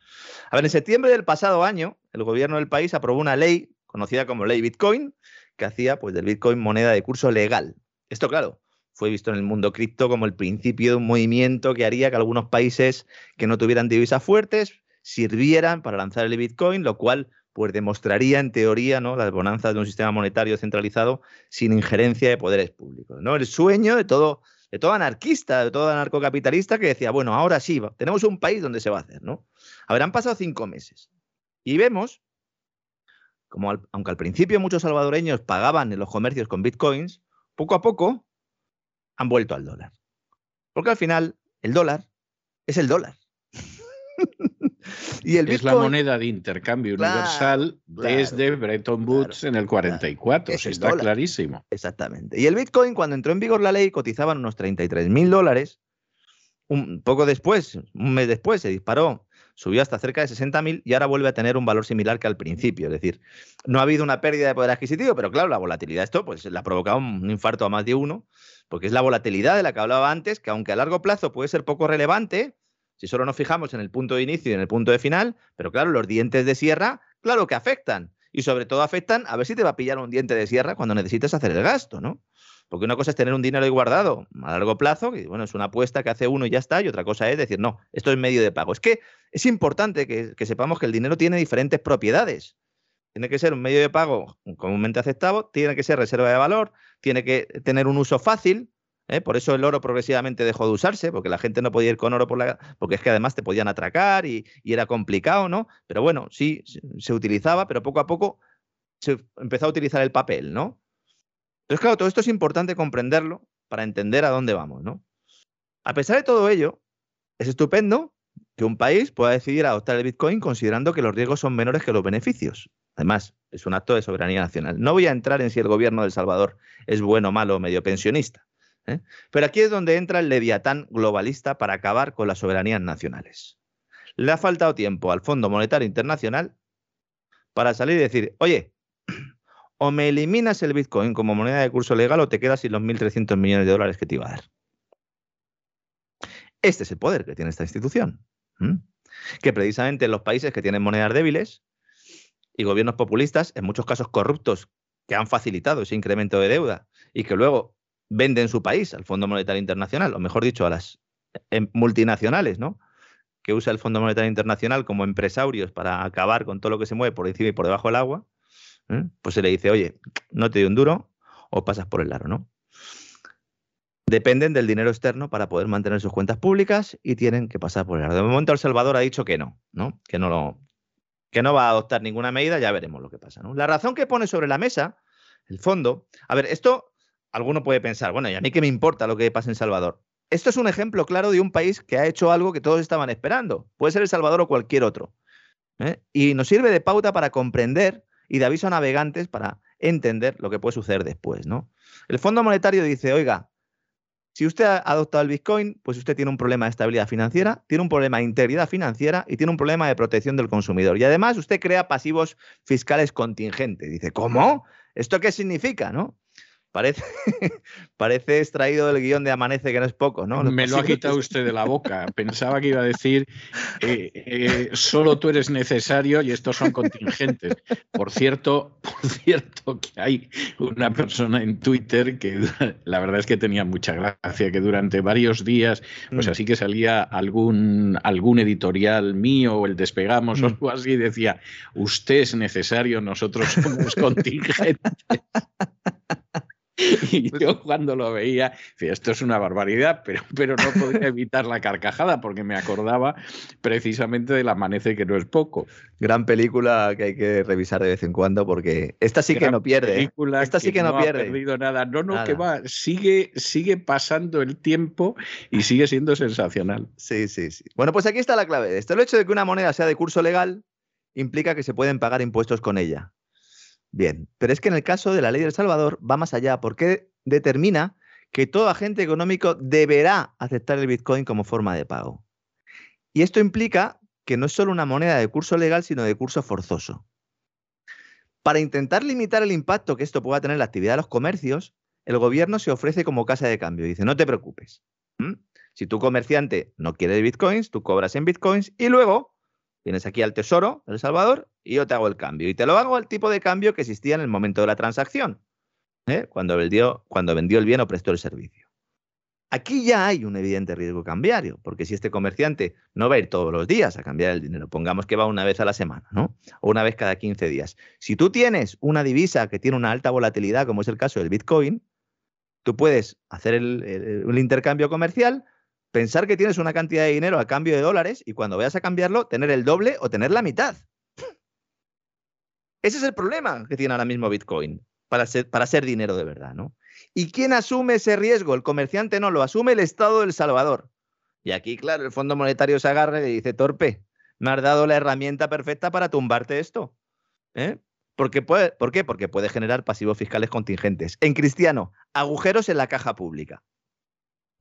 A ver, en septiembre del pasado año, el gobierno del país aprobó una ley conocida como Ley Bitcoin, que hacía pues del Bitcoin moneda de curso legal. Esto, claro, fue visto en el mundo cripto como el principio de un movimiento que haría que algunos países que no tuvieran divisas fuertes sirvieran para lanzar el Bitcoin, lo cual pues demostraría en teoría ¿no? las bonanzas de un sistema monetario centralizado sin injerencia de poderes públicos. ¿no? El sueño de todo, de todo anarquista, de todo anarcocapitalista que decía, bueno, ahora sí, tenemos un país donde se va a hacer. ¿no? Han pasado cinco meses y vemos como aunque al principio muchos salvadoreños pagaban en los comercios con bitcoins, poco a poco han vuelto al dólar. Porque al final el dólar es el dólar. y el es la moneda de intercambio universal desde Bretton Woods en el 44, eso está clarísimo. Exactamente. Y el Bitcoin, cuando entró en vigor la ley, cotizaban unos 33 mil dólares. Un poco después, un mes después, se disparó subió hasta cerca de 60.000 y ahora vuelve a tener un valor similar que al principio. Es decir, no ha habido una pérdida de poder adquisitivo, pero claro, la volatilidad, esto pues le ha provocado un infarto a más de uno, porque es la volatilidad de la que hablaba antes, que aunque a largo plazo puede ser poco relevante, si solo nos fijamos en el punto de inicio y en el punto de final, pero claro, los dientes de sierra, claro que afectan. Y sobre todo afectan a ver si te va a pillar un diente de sierra cuando necesites hacer el gasto, ¿no? Porque una cosa es tener un dinero ahí guardado a largo plazo, que bueno, es una apuesta que hace uno y ya está, y otra cosa es decir, no, esto es medio de pago. Es que es importante que, sepamos que el dinero tiene diferentes propiedades. Tiene que ser un medio de pago comúnmente aceptado, tiene que ser reserva de valor, tiene que tener un uso fácil, ¿eh? por eso el oro progresivamente dejó de usarse, porque la gente no podía ir con oro por la... porque es que además te podían atracar y, y era complicado, ¿no? Pero bueno, sí, se utilizaba, pero poco a poco se empezó a utilizar el papel, ¿no? Entonces, claro, todo esto es importante comprenderlo para entender a dónde vamos, ¿no? A pesar de todo ello, es estupendo que un país pueda decidir adoptar el Bitcoin considerando que los riesgos son menores que los beneficios. Además, es un acto de soberanía nacional. No voy a entrar en si el gobierno de El Salvador es bueno, malo o medio pensionista. ¿eh? Pero aquí es donde entra el leviatán globalista para acabar con las soberanías nacionales. Le ha faltado tiempo al Fondo Monetario Internacional para salir y decir, oye, o me eliminas el Bitcoin como moneda de curso legal o te quedas sin los 1.300 millones de dólares que te iba a dar. Este es el poder que tiene esta institución. Que precisamente en los países que tienen monedas débiles y gobiernos populistas, en muchos casos corruptos, que han facilitado ese incremento de deuda y que luego venden su país al Fondo Monetario Internacional, o mejor dicho, a las em, multinacionales, ¿no? que usa el Fondo Monetario Internacional como empresarios para acabar con todo lo que se mueve por encima y por debajo del agua, ¿eh? pues se le dice, oye, no te doy un duro o pasas por el largo, ¿no? Dependen del dinero externo para poder mantener sus cuentas públicas y tienen que pasar por el largo. De momento El Salvador ha dicho que no, ¿no? Que no lo, que no va a adoptar ninguna medida, ya veremos lo que pasa. ¿no? La razón que pone sobre la mesa el fondo, a ver, esto alguno puede pensar, bueno, ¿y a mí qué me importa lo que pasa en Salvador? Esto es un ejemplo claro de un país que ha hecho algo que todos estaban esperando. Puede ser El Salvador o cualquier otro. ¿eh? Y nos sirve de pauta para comprender y de aviso a navegantes para entender lo que puede suceder después, ¿no? El Fondo Monetario dice, oiga, si usted ha adoptado el Bitcoin, pues usted tiene un problema de estabilidad financiera, tiene un problema de integridad financiera y tiene un problema de protección del consumidor. Y además usted crea pasivos fiscales contingentes. Dice, ¿cómo? ¿Esto qué significa? ¿no? Parece, parece extraído del guion de Amanece, que no es poco, ¿no? Me lo ha quitado usted de la boca. Pensaba que iba a decir, eh, eh, solo tú eres necesario y estos son contingentes. Por cierto, por cierto, que hay una persona en Twitter que la verdad es que tenía mucha gracia, que durante varios días, pues mm. así que salía algún, algún editorial mío o el Despegamos o mm. algo así, decía, usted es necesario, nosotros somos contingentes. Y pues yo cuando lo veía, decía, esto es una barbaridad, pero, pero no podía evitar la carcajada porque me acordaba precisamente del amanece que no es poco. Gran película que hay que revisar de vez en cuando porque esta sí que no pierde. ¿eh? Esta sí que, no, pierde. Ha perdido nada. No, no, que va, sigue, sigue pasando el tiempo y sigue siendo sensacional. Sí, sí, sí. Bueno, pues aquí está la clave de esto. El hecho de que una moneda sea de curso legal implica que se pueden pagar impuestos con ella. Bien, pero es que en el caso de la ley del Salvador va más allá porque determina que todo agente económico deberá aceptar el Bitcoin como forma de pago. Y esto implica que no es solo una moneda de curso legal, sino de curso forzoso. Para intentar limitar el impacto que esto pueda tener en la actividad de los comercios, el gobierno se ofrece como casa de cambio. Dice, no te preocupes. Si tu comerciante no quiere bitcoins, tú cobras en bitcoins y luego vienes aquí al Tesoro El Salvador y yo te hago el cambio. Y te lo hago al tipo de cambio que existía en el momento de la transacción, ¿eh? cuando, vendió, cuando vendió el bien o prestó el servicio. Aquí ya hay un evidente riesgo cambiario, porque si este comerciante no va a ir todos los días a cambiar el dinero, pongamos que va una vez a la semana, ¿no? O una vez cada 15 días. Si tú tienes una divisa que tiene una alta volatilidad, como es el caso del Bitcoin, tú puedes hacer el, intercambio comercial, pensar que tienes una cantidad de dinero a cambio de dólares y cuando vayas a cambiarlo, tener el doble o tener la mitad. Ese es el problema que tiene ahora mismo Bitcoin para ser, dinero de verdad, ¿no? ¿Y quién asume ese riesgo? El comerciante no, lo asume el Estado del Salvador. Y aquí, claro, el Fondo Monetario se agarra y dice, torpe, me has dado la herramienta perfecta para tumbarte esto. ¿Eh? Puede, ¿Por qué? Porque puede generar pasivos fiscales contingentes. En cristiano, agujeros en la caja pública.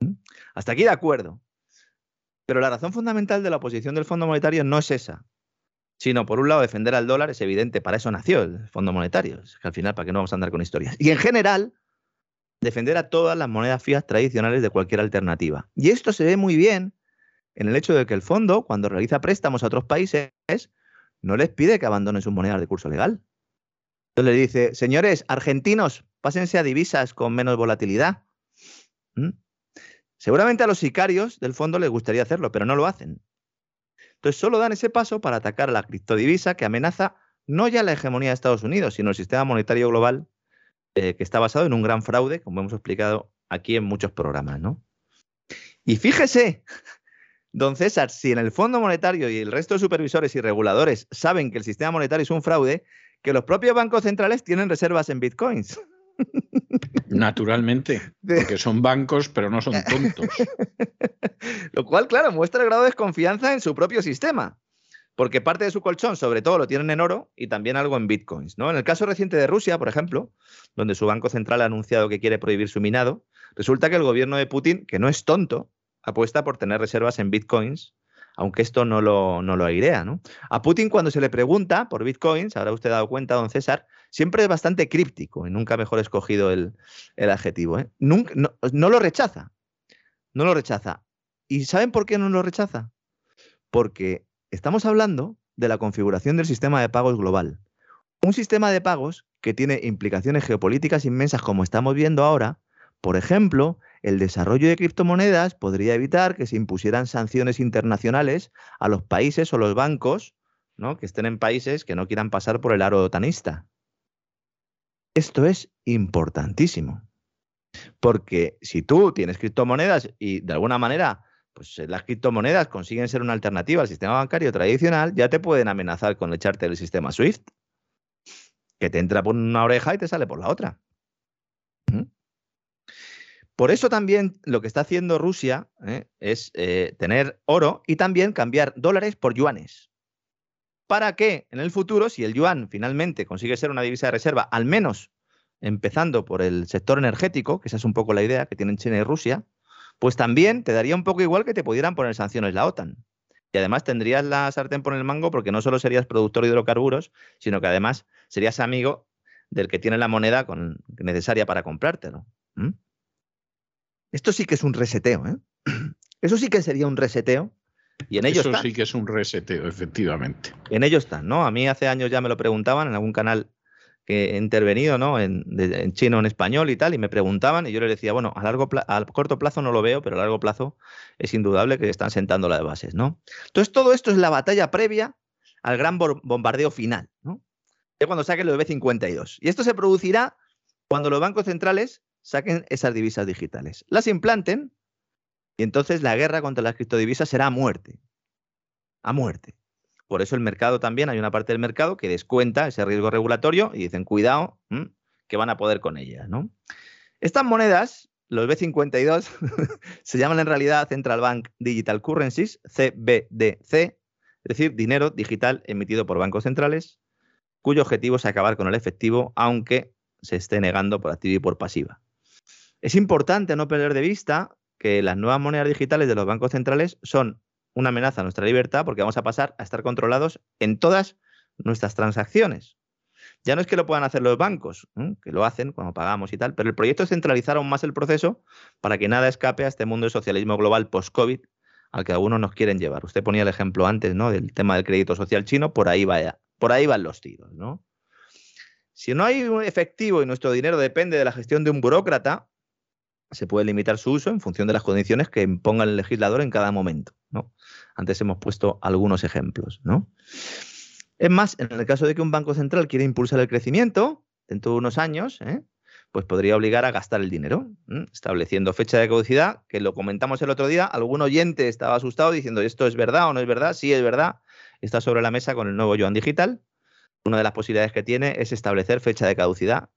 ¿Mm? Hasta aquí de acuerdo. Pero la razón fundamental de la oposición del Fondo Monetario no es esa, sino por un lado defender al dólar, es evidente, para eso nació el Fondo Monetario, es que al final, ¿para qué no vamos a andar con historias? Y en general, defender a todas las monedas fijas tradicionales de cualquier alternativa. Y esto se ve muy bien en el hecho de que el fondo, cuando realiza préstamos a otros países, no les pide que abandonen sus monedas de curso legal. Entonces le dice, señores argentinos, pásense a divisas con menos volatilidad. ¿Mm? Seguramente a los sicarios del fondo les gustaría hacerlo, pero no lo hacen. Entonces solo dan ese paso para atacar a la criptodivisa que amenaza no ya la hegemonía de Estados Unidos, sino el sistema monetario global eh, que está basado en un gran fraude, como hemos explicado aquí en muchos programas, ¿no? Y fíjese, don César, si en el Fondo Monetario y el resto de supervisores y reguladores saben que el sistema monetario es un fraude, que los propios bancos centrales tienen reservas en bitcoins. Naturalmente, porque son bancos, pero no son tontos. Lo cual, claro, muestra el grado de desconfianza en su propio sistema porque parte de su colchón, sobre todo, lo tienen en oro y también algo en bitcoins. ¿no? En el caso reciente de Rusia, por ejemplo, donde su Banco Central ha anunciado que quiere prohibir su minado, resulta que el gobierno de Putin, que no es tonto, apuesta por tener reservas en bitcoins, aunque esto no lo, no lo airea. ¿no? A Putin, cuando se le pregunta por bitcoins, habrá usted dado cuenta, don César, siempre es bastante críptico y nunca mejor escogido el, adjetivo. ¿eh? Nunca, no lo rechaza. No lo rechaza. ¿Y saben por qué no lo rechaza? Porque Estamos hablando de la configuración del sistema de pagos global. Un sistema de pagos que tiene implicaciones geopolíticas inmensas como estamos viendo ahora. Por ejemplo, el desarrollo de criptomonedas podría evitar que se impusieran sanciones internacionales a los países o los bancos ¿no? que estén en países que no quieran pasar por el aro otanista. Esto es importantísimo. Porque si tú tienes criptomonedas y de alguna manera pues eh, las criptomonedas consiguen ser una alternativa al sistema bancario tradicional, ya te pueden amenazar con echarte el sistema SWIFT, que te entra por una oreja y te sale por la otra. Por eso también lo que está haciendo Rusia ¿eh? es eh, tener oro y también cambiar dólares por yuanes. Para que en el futuro, si el yuan finalmente consigue ser una divisa de reserva, al menos empezando por el sector energético, que esa es un poco la idea que tienen China y Rusia, pues también te daría un poco igual que te pudieran poner sanciones la OTAN. Y además tendrías la sartén por el mango porque no solo serías productor de hidrocarburos, sino que además serías amigo del que tiene la moneda necesaria para comprártelo. Esto sí que es un reseteo, ¿eh? Eso sí que sería un reseteo. Y en ello Eso sí que es un reseteo, efectivamente. En ello está, ¿no? A mí hace años ya me lo preguntaban en algún canal que he intervenido ¿no? en, en, chino, en español y tal, y me preguntaban, y yo les decía, bueno, a, largo a corto plazo no lo veo, pero a largo plazo es indudable que están sentando las bases. ¿no? Entonces, todo esto es la batalla previa al gran bombardeo final, ¿no? Es cuando saquen los B52. Y esto se producirá cuando los bancos centrales saquen esas divisas digitales, las implanten, y entonces la guerra contra las criptodivisas será a muerte. A muerte. Por eso el mercado también, hay una parte del mercado que descuenta ese riesgo regulatorio y dicen, cuidado, que van a poder con ellas. ¿no? Estas monedas, los B52, se llaman en realidad Central Bank Digital Currencies, CBDC, es decir, dinero digital emitido por bancos centrales, cuyo objetivo es acabar con el efectivo, aunque se esté negando por activa y por pasiva. Es importante no perder de vista que las nuevas monedas digitales de los bancos centrales son una amenaza a nuestra libertad porque vamos a pasar a estar controlados en todas nuestras transacciones. Ya no es que lo puedan hacer los bancos, que lo hacen cuando pagamos y tal, pero el proyecto es centralizar aún más el proceso para que nada escape a este mundo de socialismo global post-COVID al que algunos nos quieren llevar. Usted ponía el ejemplo antes, ¿no? Del tema del crédito social chino, por ahí vaya, por ahí van los tiros, ¿no? Si no hay un efectivo y nuestro dinero depende de la gestión de un burócrata, se puede limitar su uso en función de las condiciones que imponga el legislador en cada momento, ¿no? Antes hemos puesto algunos ejemplos, ¿no? Es más, en el caso de que un banco central quiera impulsar el crecimiento dentro de unos años, ¿eh? pues podría obligar a gastar el dinero, estableciendo fecha de caducidad, que lo comentamos el otro día, algún oyente estaba asustado diciendo, ¿esto es verdad o no es verdad? Sí, es verdad, está sobre la mesa con el nuevo Yuan Digital. Una de las posibilidades que tiene es establecer fecha de caducidad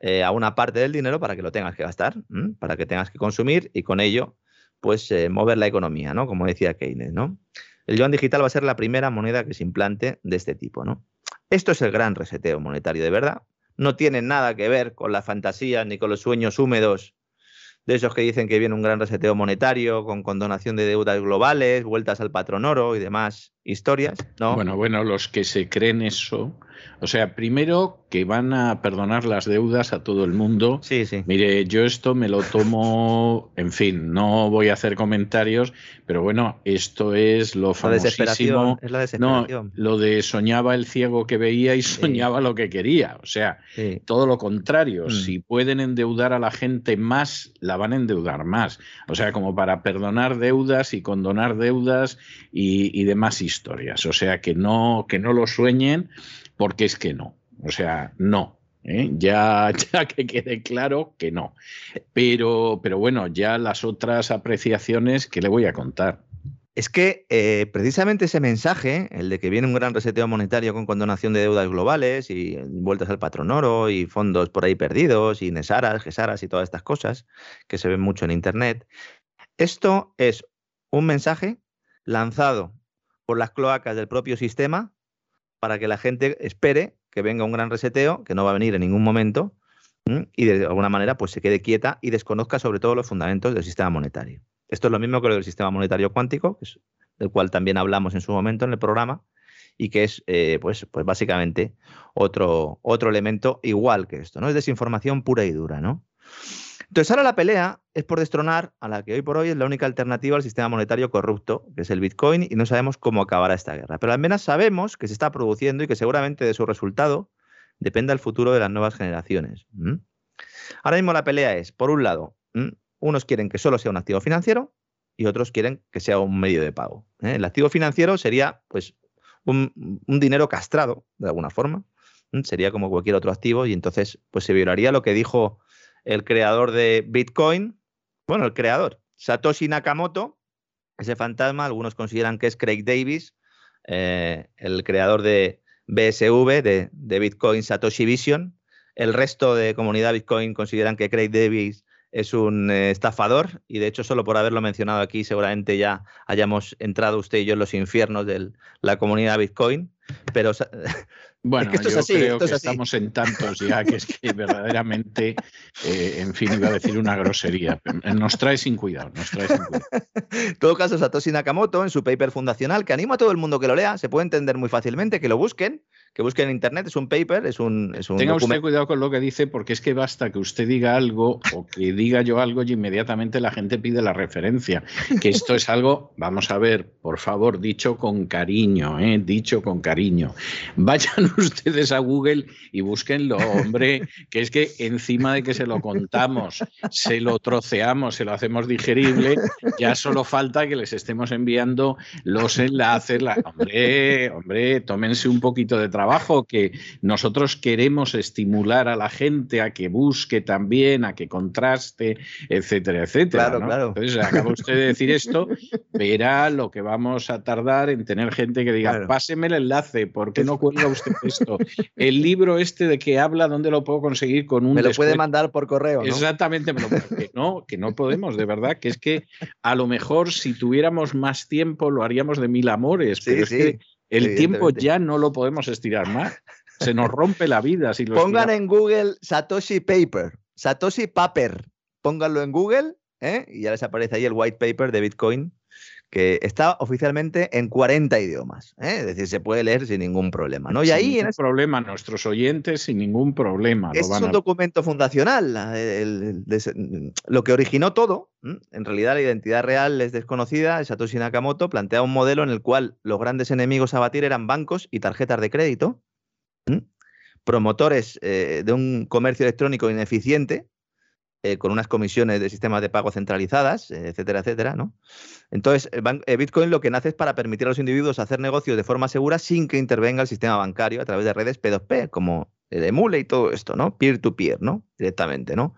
eh, a una parte del dinero para que lo tengas que gastar, para que tengas que consumir y con ello, pues, eh, mover la economía, ¿no? Como decía Keynes, ¿no? El yuan digital va a ser la primera moneda que se implante de este tipo, ¿no? Esto es el gran reseteo monetario de verdad. No tiene nada que ver con la fantasía ni con los sueños húmedos de esos que dicen que viene un gran reseteo monetario con condonación de deudas globales, vueltas al patrón oro y demás historias, ¿no? Bueno, bueno, los que se creen eso o sea, primero que van a perdonar las deudas a todo el mundo. Sí, sí. Mire, yo esto me lo tomo, en fin, no voy a hacer comentarios, pero bueno, esto es lo famosísimo. es la desesperación. No, lo de soñaba el ciego que veía y soñaba lo que quería. O sea, todo lo contrario. Mm. Si pueden endeudar a la gente más, la van a endeudar más. O sea, como para perdonar deudas y condonar deudas y, y demás historias. O sea, que no, que no lo sueñen porque es que no. O sea, no. ¿eh? Ya, que quede claro que no. Pero, pero bueno, ya las otras apreciaciones que le voy a contar. Es que eh, precisamente ese mensaje, el de que viene un gran reseteo monetario con condonación de deudas globales y vueltas al patrón oro y fondos por ahí perdidos y Nesaras, Gesaras y todas estas cosas que se ven mucho en Internet, esto es un mensaje lanzado por las cloacas del propio sistema para que la gente espere que venga un gran reseteo, que no va a venir en ningún momento, y de alguna manera pues se quede quieta y desconozca sobre todo los fundamentos del sistema monetario. Esto es lo mismo que lo del sistema monetario cuántico, del cual también hablamos en su momento en el programa, y que es eh, pues, pues básicamente otro, otro elemento igual que esto, ¿no? Es desinformación pura y dura, ¿no? Entonces ahora la pelea es por destronar a la que hoy por hoy es la única alternativa al sistema monetario corrupto, que es el Bitcoin, y no sabemos cómo acabará esta guerra. Pero al menos sabemos que se está produciendo y que seguramente de su resultado dependa el futuro de las nuevas generaciones. Ahora mismo la pelea es, por un lado, unos quieren que solo sea un activo financiero y otros quieren que sea un medio de pago. ¿eh? El activo financiero sería pues un, dinero castrado, de alguna forma. Sería como cualquier otro activo y entonces pues se violaría lo que dijo el creador de Bitcoin, bueno, el creador, Satoshi Nakamoto, ese fantasma, algunos consideran que es Craig Davis, eh, el creador de BSV, de, Bitcoin Satoshi Vision. El resto de comunidad Bitcoin consideran que Craig Davis es un eh, estafador y de hecho solo por haberlo mencionado aquí seguramente ya hayamos entrado usted y yo en los infiernos de la comunidad Bitcoin. Pero Bueno, yo creo que estamos en tantos ya que es que verdaderamente, eh, en fin, iba a decir una grosería. Nos trae sin cuidado, nos trae sin cuidado. En todo caso, Satoshi Nakamoto, en su paper fundacional, que animo a todo el mundo que lo lea, se puede entender muy fácilmente, que lo busquen, que busquen en internet, es un paper, es un, es un Tenga usted cuidado con lo que dice, porque es que basta que usted diga algo o que diga yo algo y inmediatamente la gente pide la referencia. Que esto es algo, vamos a ver, por favor, dicho con cariño, ¿eh? dicho con cariño. Vayan ustedes a Google y búsquenlo, hombre, que es que encima de que se lo contamos, se lo troceamos, se lo hacemos digerible, ya solo falta que les estemos enviando los enlaces. Hombre, hombre, tómense un poquito de trabajo, que nosotros queremos estimular a la gente a que busque también, a que contraste, etcétera, etcétera. Claro, claro. Entonces, acaba usted de decir esto, verá lo que vamos a tardar en tener gente que diga, páseme el enlace, ¿por qué no cuelga usted esto. El libro este de que habla, ¿dónde lo puedo conseguir con un Me lo puede mandar por correo, Exactamente, me lo que no, que no podemos, de verdad, que es que a lo mejor si tuviéramos más tiempo lo haríamos de mil amores, pero es que el tiempo ya no lo podemos estirar más. Se nos rompe la vida si lo Pongan en Google Satoshi Paper, Satoshi Paper. Pónganlo en Google ¿eh? y ya les aparece ahí el white paper de Bitcoin que está oficialmente en 40 idiomas. ¿eh? Es decir, se puede leer sin ningún problema. ¿no? Y ahí sin en problema, nuestros oyentes sin ningún problema. es un documento fundacional. lo que originó todo, en realidad la identidad real es desconocida. Satoshi Nakamoto plantea un modelo en el cual los grandes enemigos a batir eran bancos y tarjetas de crédito, promotores eh, de un comercio electrónico ineficiente, eh, con unas comisiones de sistemas de pago centralizadas, eh, etcétera, etcétera, ¿no? Entonces, eh, Bitcoin lo que nace es para permitir a los individuos hacer negocios de forma segura sin que intervenga el sistema bancario a través de redes P2P, como el Emule y todo esto, ¿no? Peer-to-peer, -peer, no Directamente, ¿no?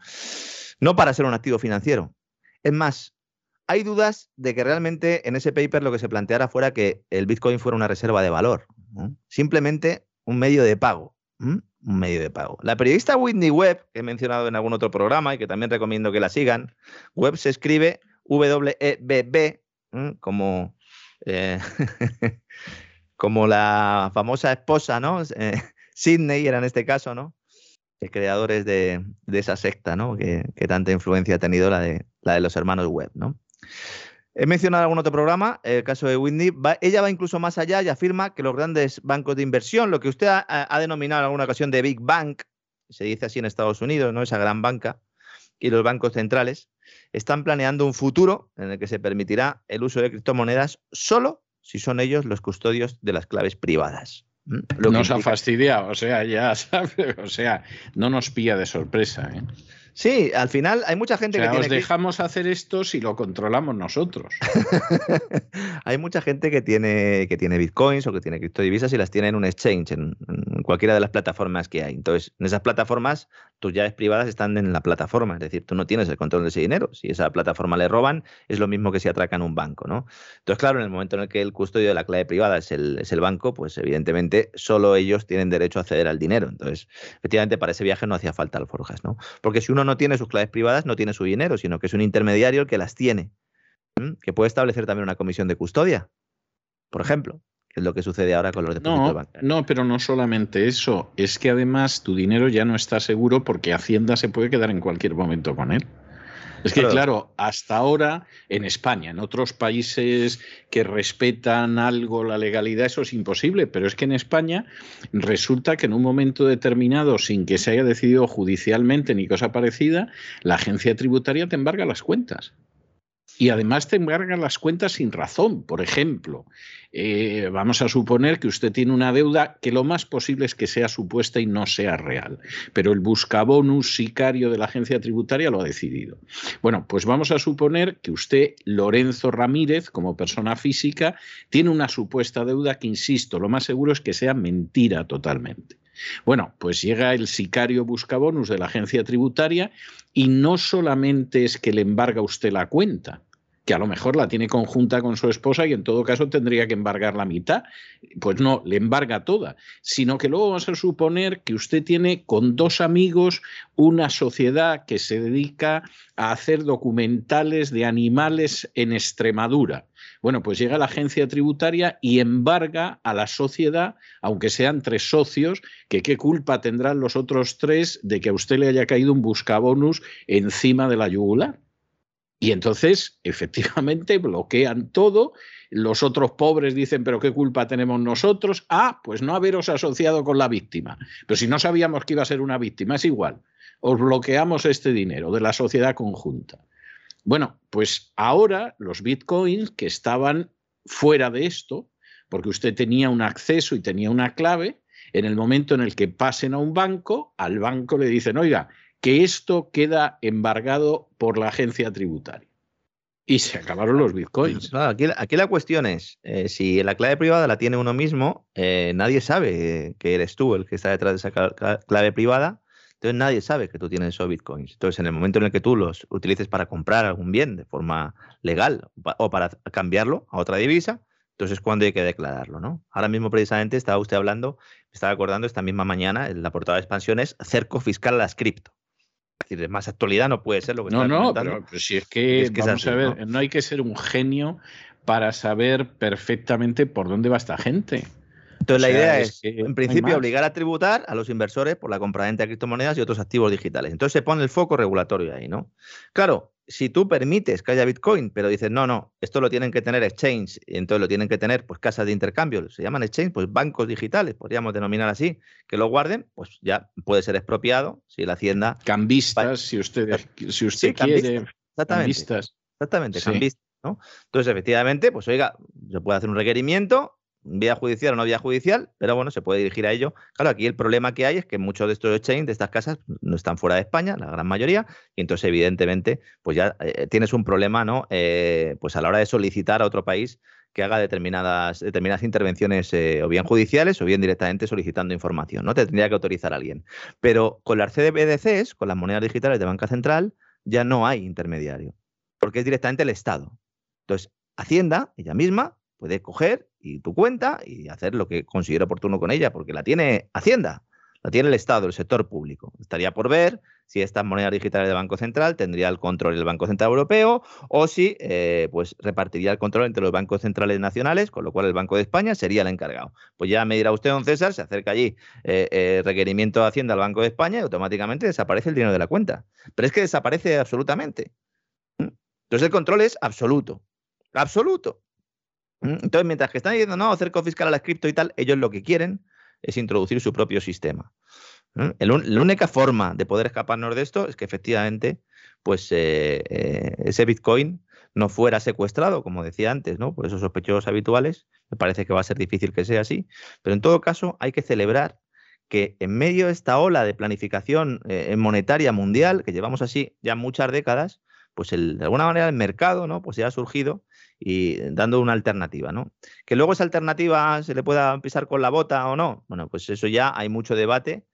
No para ser un activo financiero. Es más, hay dudas de que realmente en ese paper lo que se planteara fuera que el Bitcoin fuera una reserva de valor, simplemente un medio de pago un medio de pago. La periodista Whitney Webb, que he mencionado en algún otro programa y que también recomiendo que la sigan, Webb se escribe W-E-B-B, como, eh, como la famosa esposa, ¿no? Eh, Sidney era en este caso, ¿no? creadores de, esa secta, ¿no? Que, que, tanta influencia ha tenido la de, la de los hermanos Webb, ¿no? He mencionado algún otro programa, el caso de Whitney. ella va incluso más allá y afirma que los grandes bancos de inversión, lo que usted ha, denominado en alguna ocasión de Big Bank, se dice así en Estados Unidos, ¿no? esa gran banca, y los bancos centrales, están planeando un futuro en el que se permitirá el uso de criptomonedas solo si son ellos los custodios de las claves privadas. Lo nos ha fastidiado, o sea, ya sabe, o sea, no nos pilla de sorpresa. ¿eh? Sí, al final hay mucha gente que tiene. dejamos hacer esto si lo controlamos nosotros. hay mucha gente que tiene, que tiene bitcoins o que tiene criptodivisas y las tiene en un exchange, en, cualquiera de las plataformas que hay. Entonces, en esas plataformas, tus llaves privadas están en la plataforma. Es decir, tú no tienes el control de ese dinero. Si esa plataforma le roban, es lo mismo que si atracan un banco, ¿no? Entonces, claro, en el momento en el que el custodio de la clave privada es el, es el banco, pues evidentemente solo ellos tienen derecho a acceder al dinero. Entonces, efectivamente, para ese viaje no hacía falta alforjas, ¿no? Porque si uno no tiene sus claves privadas, no tiene su dinero, sino que es un intermediario el que las tiene, que puede establecer también una comisión de custodia, por ejemplo, que es lo que sucede ahora con los depósitos no, bancarios. No, pero no solamente eso, es que además tu dinero ya no está seguro porque Hacienda se puede quedar en cualquier momento con él. Es que, claro, hasta ahora en España, en otros países que respetan algo la legalidad, eso es imposible, pero es que en España resulta que en un momento determinado, sin que se haya decidido judicialmente ni cosa parecida, la agencia tributaria te embarga las cuentas. Y además te embargan las cuentas sin razón. Por ejemplo, eh, vamos a suponer que usted tiene una deuda que lo más posible es que sea supuesta y no sea real. Pero el buscabonus sicario de la agencia tributaria lo ha decidido. Bueno, pues vamos a suponer que usted, Lorenzo Ramírez, como persona física, tiene una supuesta deuda que, insisto, lo más seguro es que sea mentira totalmente. Bueno, pues llega el sicario buscabonus de la agencia tributaria y no solamente es que le embarga usted la cuenta, que a lo mejor la tiene conjunta con su esposa y en todo caso tendría que embargar la mitad. Pues no, le embarga toda, sino que luego vamos a suponer que usted tiene con dos amigos una sociedad que se dedica a hacer documentales de animales en Extremadura. Bueno, pues llega la agencia tributaria y embarga a la sociedad, aunque sean tres socios, que qué culpa tendrán los otros tres de que a usted le haya caído un buscabonus encima de la yugular. Y entonces, efectivamente, bloquean todo. Los otros pobres dicen, pero ¿qué culpa tenemos nosotros? Ah, pues no haberos asociado con la víctima. Pero si no sabíamos que iba a ser una víctima, es igual. Os bloqueamos este dinero de la sociedad conjunta. Bueno, pues ahora los bitcoins que estaban fuera de esto, porque usted tenía un acceso y tenía una clave, en el momento en el que pasen a un banco, al banco le dicen, oiga, que esto queda embargado por la agencia tributaria. Y se acabaron los bitcoins. aquí, la cuestión es, eh, si la clave privada la tiene uno mismo, eh, nadie sabe que eres tú el que está detrás de esa clave privada, entonces nadie sabe que tú tienes esos bitcoins. Entonces en el momento en el que tú los utilices para comprar algún bien de forma legal o para cambiarlo a otra divisa, entonces es cuando hay que declararlo, ¿no? Ahora mismo precisamente estaba usted hablando, estaba acordando esta misma mañana en la portada de expansiones, cerco fiscal a las cripto. Es decir, de más actualidad no puede ser lo que No, no, pero, si es que, vamos a ver, ¿no? hay que ser un genio para saber perfectamente por dónde va esta gente. Entonces la idea es, en principio, obligar a tributar a los inversores por la compraventa de criptomonedas y otros activos digitales. Entonces se pone el foco regulatorio ahí, ¿no? Claro, si tú permites que haya Bitcoin, pero dices, no, no, esto lo tienen que tener exchange, y entonces lo tienen que tener pues casas de intercambio, se llaman exchange, pues bancos digitales, podríamos denominar así, que lo guarden, pues ya puede ser expropiado si la hacienda... Cambistas, si usted, si usted quiere... Exactamente. Exactamente, cambistas, ¿no? Entonces, efectivamente, pues oiga, se puede hacer un requerimiento, vía judicial o no vía judicial, pero bueno, se puede dirigir a ello. Claro, aquí el problema que hay es que muchos de estos exchanges, de estas casas, no están fuera de España, la gran mayoría, y entonces evidentemente, pues ya eh, tienes un problema, ¿no? Eh, pues a la hora de solicitar a otro país que haga determinadas, determinadas intervenciones eh, o bien judiciales o bien directamente solicitando información, ¿no? Te tendría que autorizar a alguien. Pero con las CDBDCs, con las monedas digitales de banca central, ya no hay intermediario, porque es directamente el Estado. Entonces, Hacienda, ella misma, puede coger y tu cuenta y hacer lo que considera oportuno con ella, porque la tiene Hacienda, la tiene el Estado, el sector público. Estaría por ver si estas monedas digitales del Banco Central tendría el control del Banco Central Europeo o si eh, pues repartiría el control entre los bancos centrales nacionales, con lo cual el Banco de España sería el encargado. Pues ya me dirá usted, don César, se acerca allí eh, eh, requerimiento de Hacienda al Banco de España y automáticamente desaparece el dinero de la cuenta. Pero es que desaparece absolutamente. ¿Mm? Entonces el control es absoluto. Absoluto. Entonces, mientras que están diciendo, no, hacer fiscal a la cripto y tal, ellos lo que quieren es introducir su propio sistema. la única forma de poder escaparnos de esto es que efectivamente, pues eh, eh, ese Bitcoin no fuera secuestrado, como decía antes, ¿no? Por esos sospechosos habituales. Me parece que va a ser difícil que sea así. Pero en todo caso, hay que celebrar que en medio de esta ola de planificación eh, monetaria mundial, que llevamos así ya muchas décadas, pues de alguna manera el mercado, ¿no? Pues ya ha surgido y dando una alternativa, ¿no? Que luego esa alternativa se le pueda pisar con la bota o no, bueno, pues eso ya hay mucho debate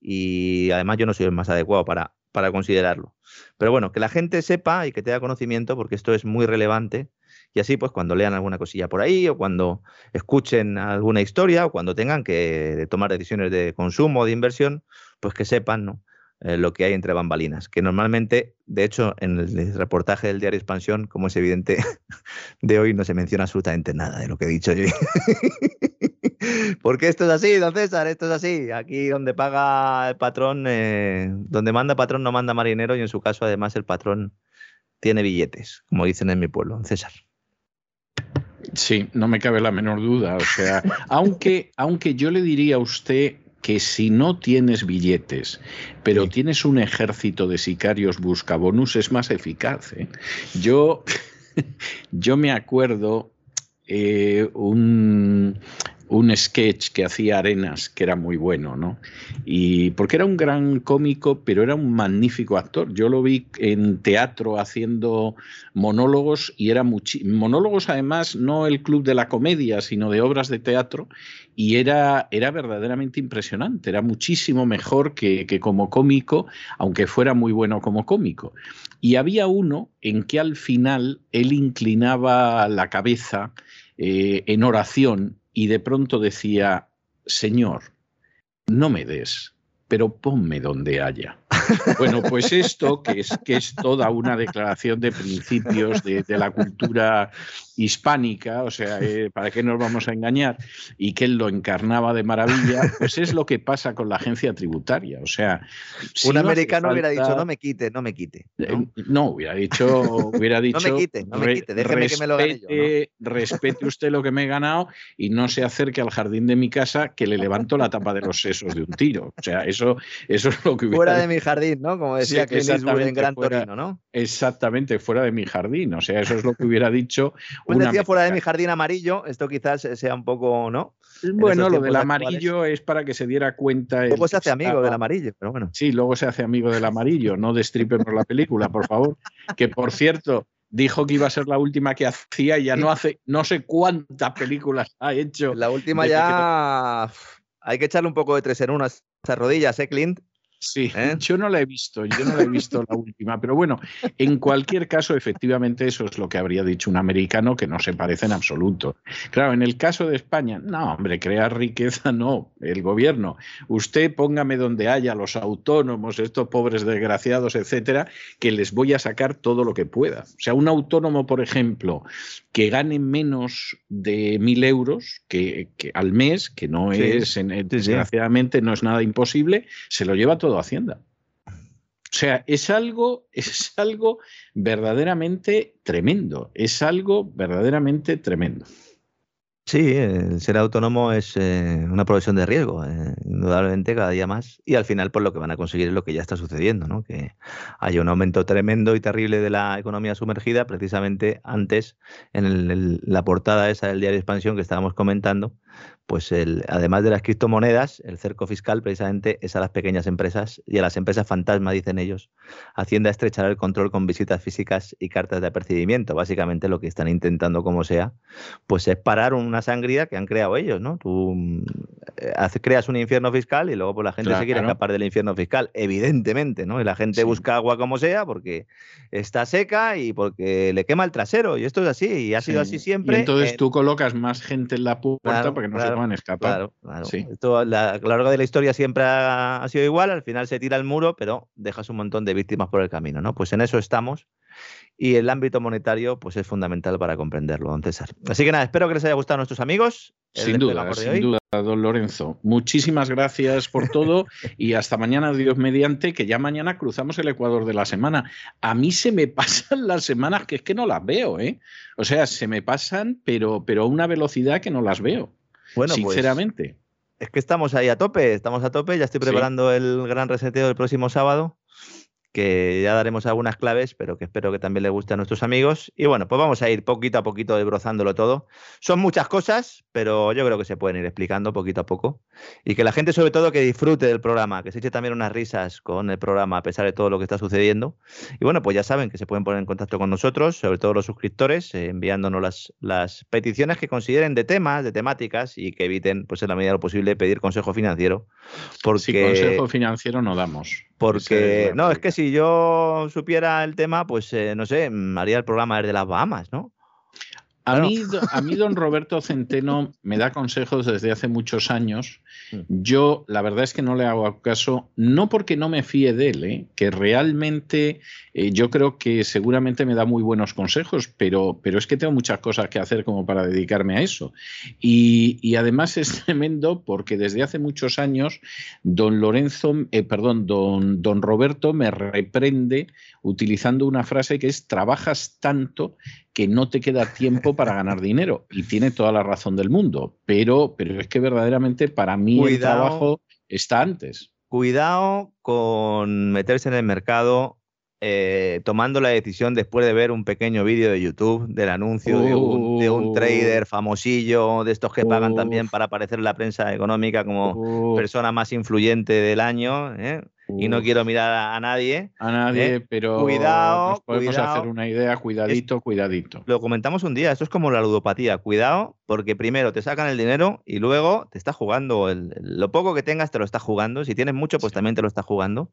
y además yo no soy el más adecuado para, para considerarlo. Pero bueno, que la gente sepa y que tenga conocimiento porque esto es muy relevante y así pues cuando lean alguna cosilla por ahí o cuando escuchen alguna historia o cuando tengan que tomar decisiones de consumo o de inversión, pues que sepan, ¿no? Eh, lo que hay entre bambalinas, que normalmente, de hecho, en el reportaje del diario Expansión, como es evidente, de hoy no se menciona absolutamente nada de lo que he dicho yo. Porque esto es así, don César, esto es así. Aquí donde paga el patrón, eh, donde manda patrón no manda marinero y en su caso además el patrón tiene billetes, como dicen en mi pueblo, don César. Sí, no me cabe la menor duda. O sea, aunque, aunque yo le diría a usted que si no tienes billetes, pero tienes un ejército de sicarios buscabonus, es más eficaz. ¿eh? Yo, yo me acuerdo eh, un, un sketch que hacía Arenas, que era muy bueno, ¿no? Y porque era un gran cómico, pero era un magnífico actor. Yo lo vi en teatro haciendo monólogos y era monólogos además no el club de la comedia, sino de obras de teatro y era, era verdaderamente impresionante, era muchísimo mejor que, que como cómico, aunque fuera muy bueno como cómico. Y había uno en que al final él inclinaba la cabeza eh, en oración y de pronto decía, Señor, no me des, pero ponme donde haya. Bueno, pues esto, que es, que es toda una declaración de principios de, la cultura hispánica, o sea, eh, ¿para qué nos vamos a engañar? Y que él lo encarnaba de maravilla, pues es lo que pasa con la agencia tributaria. O sea, un americano hubiera dicho, no me quite, no me quite. ¿no? Eh, hubiera dicho, hubiera dicho, no me quite, no me quite, déjeme que me lo gane yo. Respete usted lo que me he ganado y no se acerque al jardín de mi casa que le levanto la tapa de los sesos de un tiro. O sea, eso, eso es lo que hubiera Fuera de mi jardín, ¿no? Como decía que en Gran Torino, ¿no? Exactamente, fuera de mi jardín. O sea, eso es lo que hubiera dicho. Pues decía fuera de mi jardín amarillo, esto quizás sea un poco, ¿no? Bueno, lo del amarillo es para que se diera cuenta. Luego se hace amigo del amarillo, pero bueno. Sí, luego se hace amigo del amarillo. No por la película, por favor. Que por cierto, dijo que iba a ser la última que hacía y ya no hace no sé cuántas películas ha hecho. La última ya hay que echarle un poco de tres en una a rodillas, ¿eh, Clint? Sí, ¿eh? yo no la he visto, yo no la he visto la última, pero bueno, en cualquier caso, efectivamente, eso es lo que habría dicho un americano que no se parece en absoluto. Claro, en el caso de España, no, hombre, crear riqueza no, el gobierno. Usted póngame donde haya los autónomos, estos pobres desgraciados, etcétera, que les voy a sacar todo lo que pueda. O sea, un autónomo, por ejemplo, que gane menos de mil euros que, al mes, que no es, desgraciadamente, no es nada imposible, se lo lleva todo Hacienda. O sea, es algo, es algo verdaderamente tremendo, es algo verdaderamente tremendo. Sí, el ser autónomo es eh, una profesión de riesgo, eh, indudablemente cada día más. Y al final, por pues, lo que van a conseguir es lo que ya está sucediendo, ¿no? Que hay un aumento tremendo y terrible de la economía sumergida, precisamente antes, en la portada esa del diario Expansión que estábamos comentando, pues el, además de las criptomonedas, el cerco fiscal precisamente es a las pequeñas empresas y a las empresas fantasma, dicen ellos. Hacienda estrechará el control con visitas físicas y cartas de apercibimiento. Básicamente lo que están intentando, como sea, pues es parar una sangría que han creado ellos, ¿no? Tú eh, creas un infierno fiscal y luego pues la gente se quiere escapar del infierno fiscal, evidentemente, ¿no? Y la gente busca agua como sea porque está seca y porque le quema el trasero y esto es así y ha sido así siempre. Y entonces tú colocas más gente en la puerta porque no se van a escapar. Claro, claro. Esto, la, a lo largo de la historia siempre ha, sido igual, al final se tira el muro, pero dejas un montón de víctimas por el camino, ¿no? Pues en eso estamos y el ámbito monetario pues es fundamental para comprenderlo, don César. Así que nada, espero que les haya gustado a nuestros amigos. Sin duda, sin duda, don Lorenzo. Muchísimas gracias por todo y hasta mañana, Dios mediante, que ya mañana cruzamos el Ecuador de la semana. A mí se me pasan las semanas que es que no las veo, ¿eh? O sea, se me pasan, pero, pero a una velocidad que no las veo. Bueno, pues, sinceramente. es que estamos ahí a tope, estamos a tope. Ya estoy preparando el gran reseteo del próximo sábado que ya daremos algunas claves, pero que espero que también le guste a nuestros amigos. Y bueno, pues vamos a ir poquito a poquito desbrozándolo todo. Son muchas cosas, pero yo creo que se pueden ir explicando poquito a poco. Y que la gente, sobre todo, que disfrute del programa, que se eche también unas risas con el programa a pesar de todo lo que está sucediendo. Y bueno, pues ya saben que se pueden poner en contacto con nosotros, sobre todo los suscriptores, eh, enviándonos las, las peticiones que consideren de temas, de temáticas y que eviten, pues en la medida de lo posible, pedir consejo financiero. Porque... Si consejo financiero no damos. Porque, no, es que si yo supiera el tema, pues eh, no sé, haría el programa desde las Bahamas, ¿no? A, mí, a mí, don Roberto Centeno me da consejos desde hace muchos años. Mm. Yo, la verdad es que no le hago caso, no porque no me fíe de él, ¿eh? que realmente eh, yo creo que seguramente me da muy buenos consejos, pero, pero es que tengo muchas cosas que hacer como para dedicarme a eso. Y, y además es tremendo porque desde hace muchos años don Lorenzo, eh, perdón, don, don Roberto me reprende utilizando una frase que es trabajas tanto que no te queda tiempo para ganar dinero. Y tiene toda la razón del mundo, pero, pero es que verdaderamente para mí el trabajo está antes. Cuidado con meterse en el mercado eh, tomando la decisión después de ver un pequeño vídeo de YouTube del anuncio de, un, trader famosillo, de estos que pagan también para aparecer en la prensa económica como persona más influyente del año. ¿eh? Y no quiero mirar a, nadie. A nadie, ¿eh? pero cuidado, podemos hacer una idea, cuidadito, cuidadito. Lo comentamos un día, esto es como la ludopatía, cuidado, porque primero te sacan el dinero y luego te está jugando, lo poco que tengas te lo está jugando, si tienes mucho pues también te lo está jugando.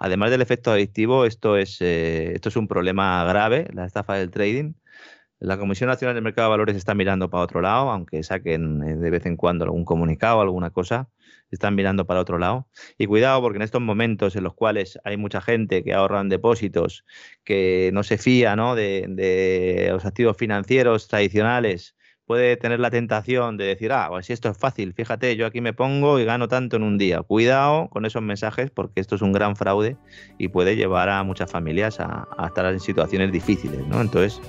Además del efecto adictivo, esto es, eh, esto es un problema grave, la estafa del trading. La Comisión Nacional del Mercado de Valores está mirando para otro lado, aunque saquen eh, de vez en cuando algún comunicado, alguna cosa están mirando para otro lado. Y cuidado porque en estos momentos en los cuales hay mucha gente que ahorra en depósitos, que no se fía ¿no? De, de, los activos financieros tradicionales, puede tener la tentación de decir, ah, pues si esto es fácil, fíjate, yo aquí me pongo y gano tanto en un día. Cuidado con esos mensajes porque esto es un gran fraude y puede llevar a muchas familias a, a estar en situaciones difíciles. ¿no? Entonces,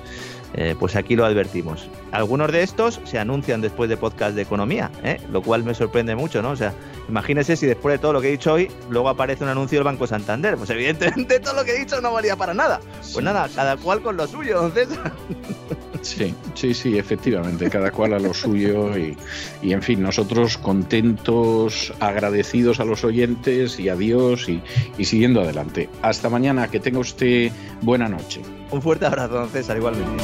eh, pues aquí lo advertimos. Algunos de estos se anuncian después de podcast de economía, ¿eh? lo cual me sorprende mucho, ¿no? O sea, imagínese si después de todo lo que he dicho hoy, luego aparece un anuncio del Banco Santander. Pues evidentemente todo lo que he dicho no valía para nada. Pues nada, cada cual con lo suyo, don César. Sí, sí, sí, efectivamente, cada cual a lo suyo y, en fin, nosotros contentos, agradecidos a los oyentes y a Dios y, y siguiendo adelante. Hasta mañana, que tenga usted buena noche. Un fuerte abrazo, don César, igualmente.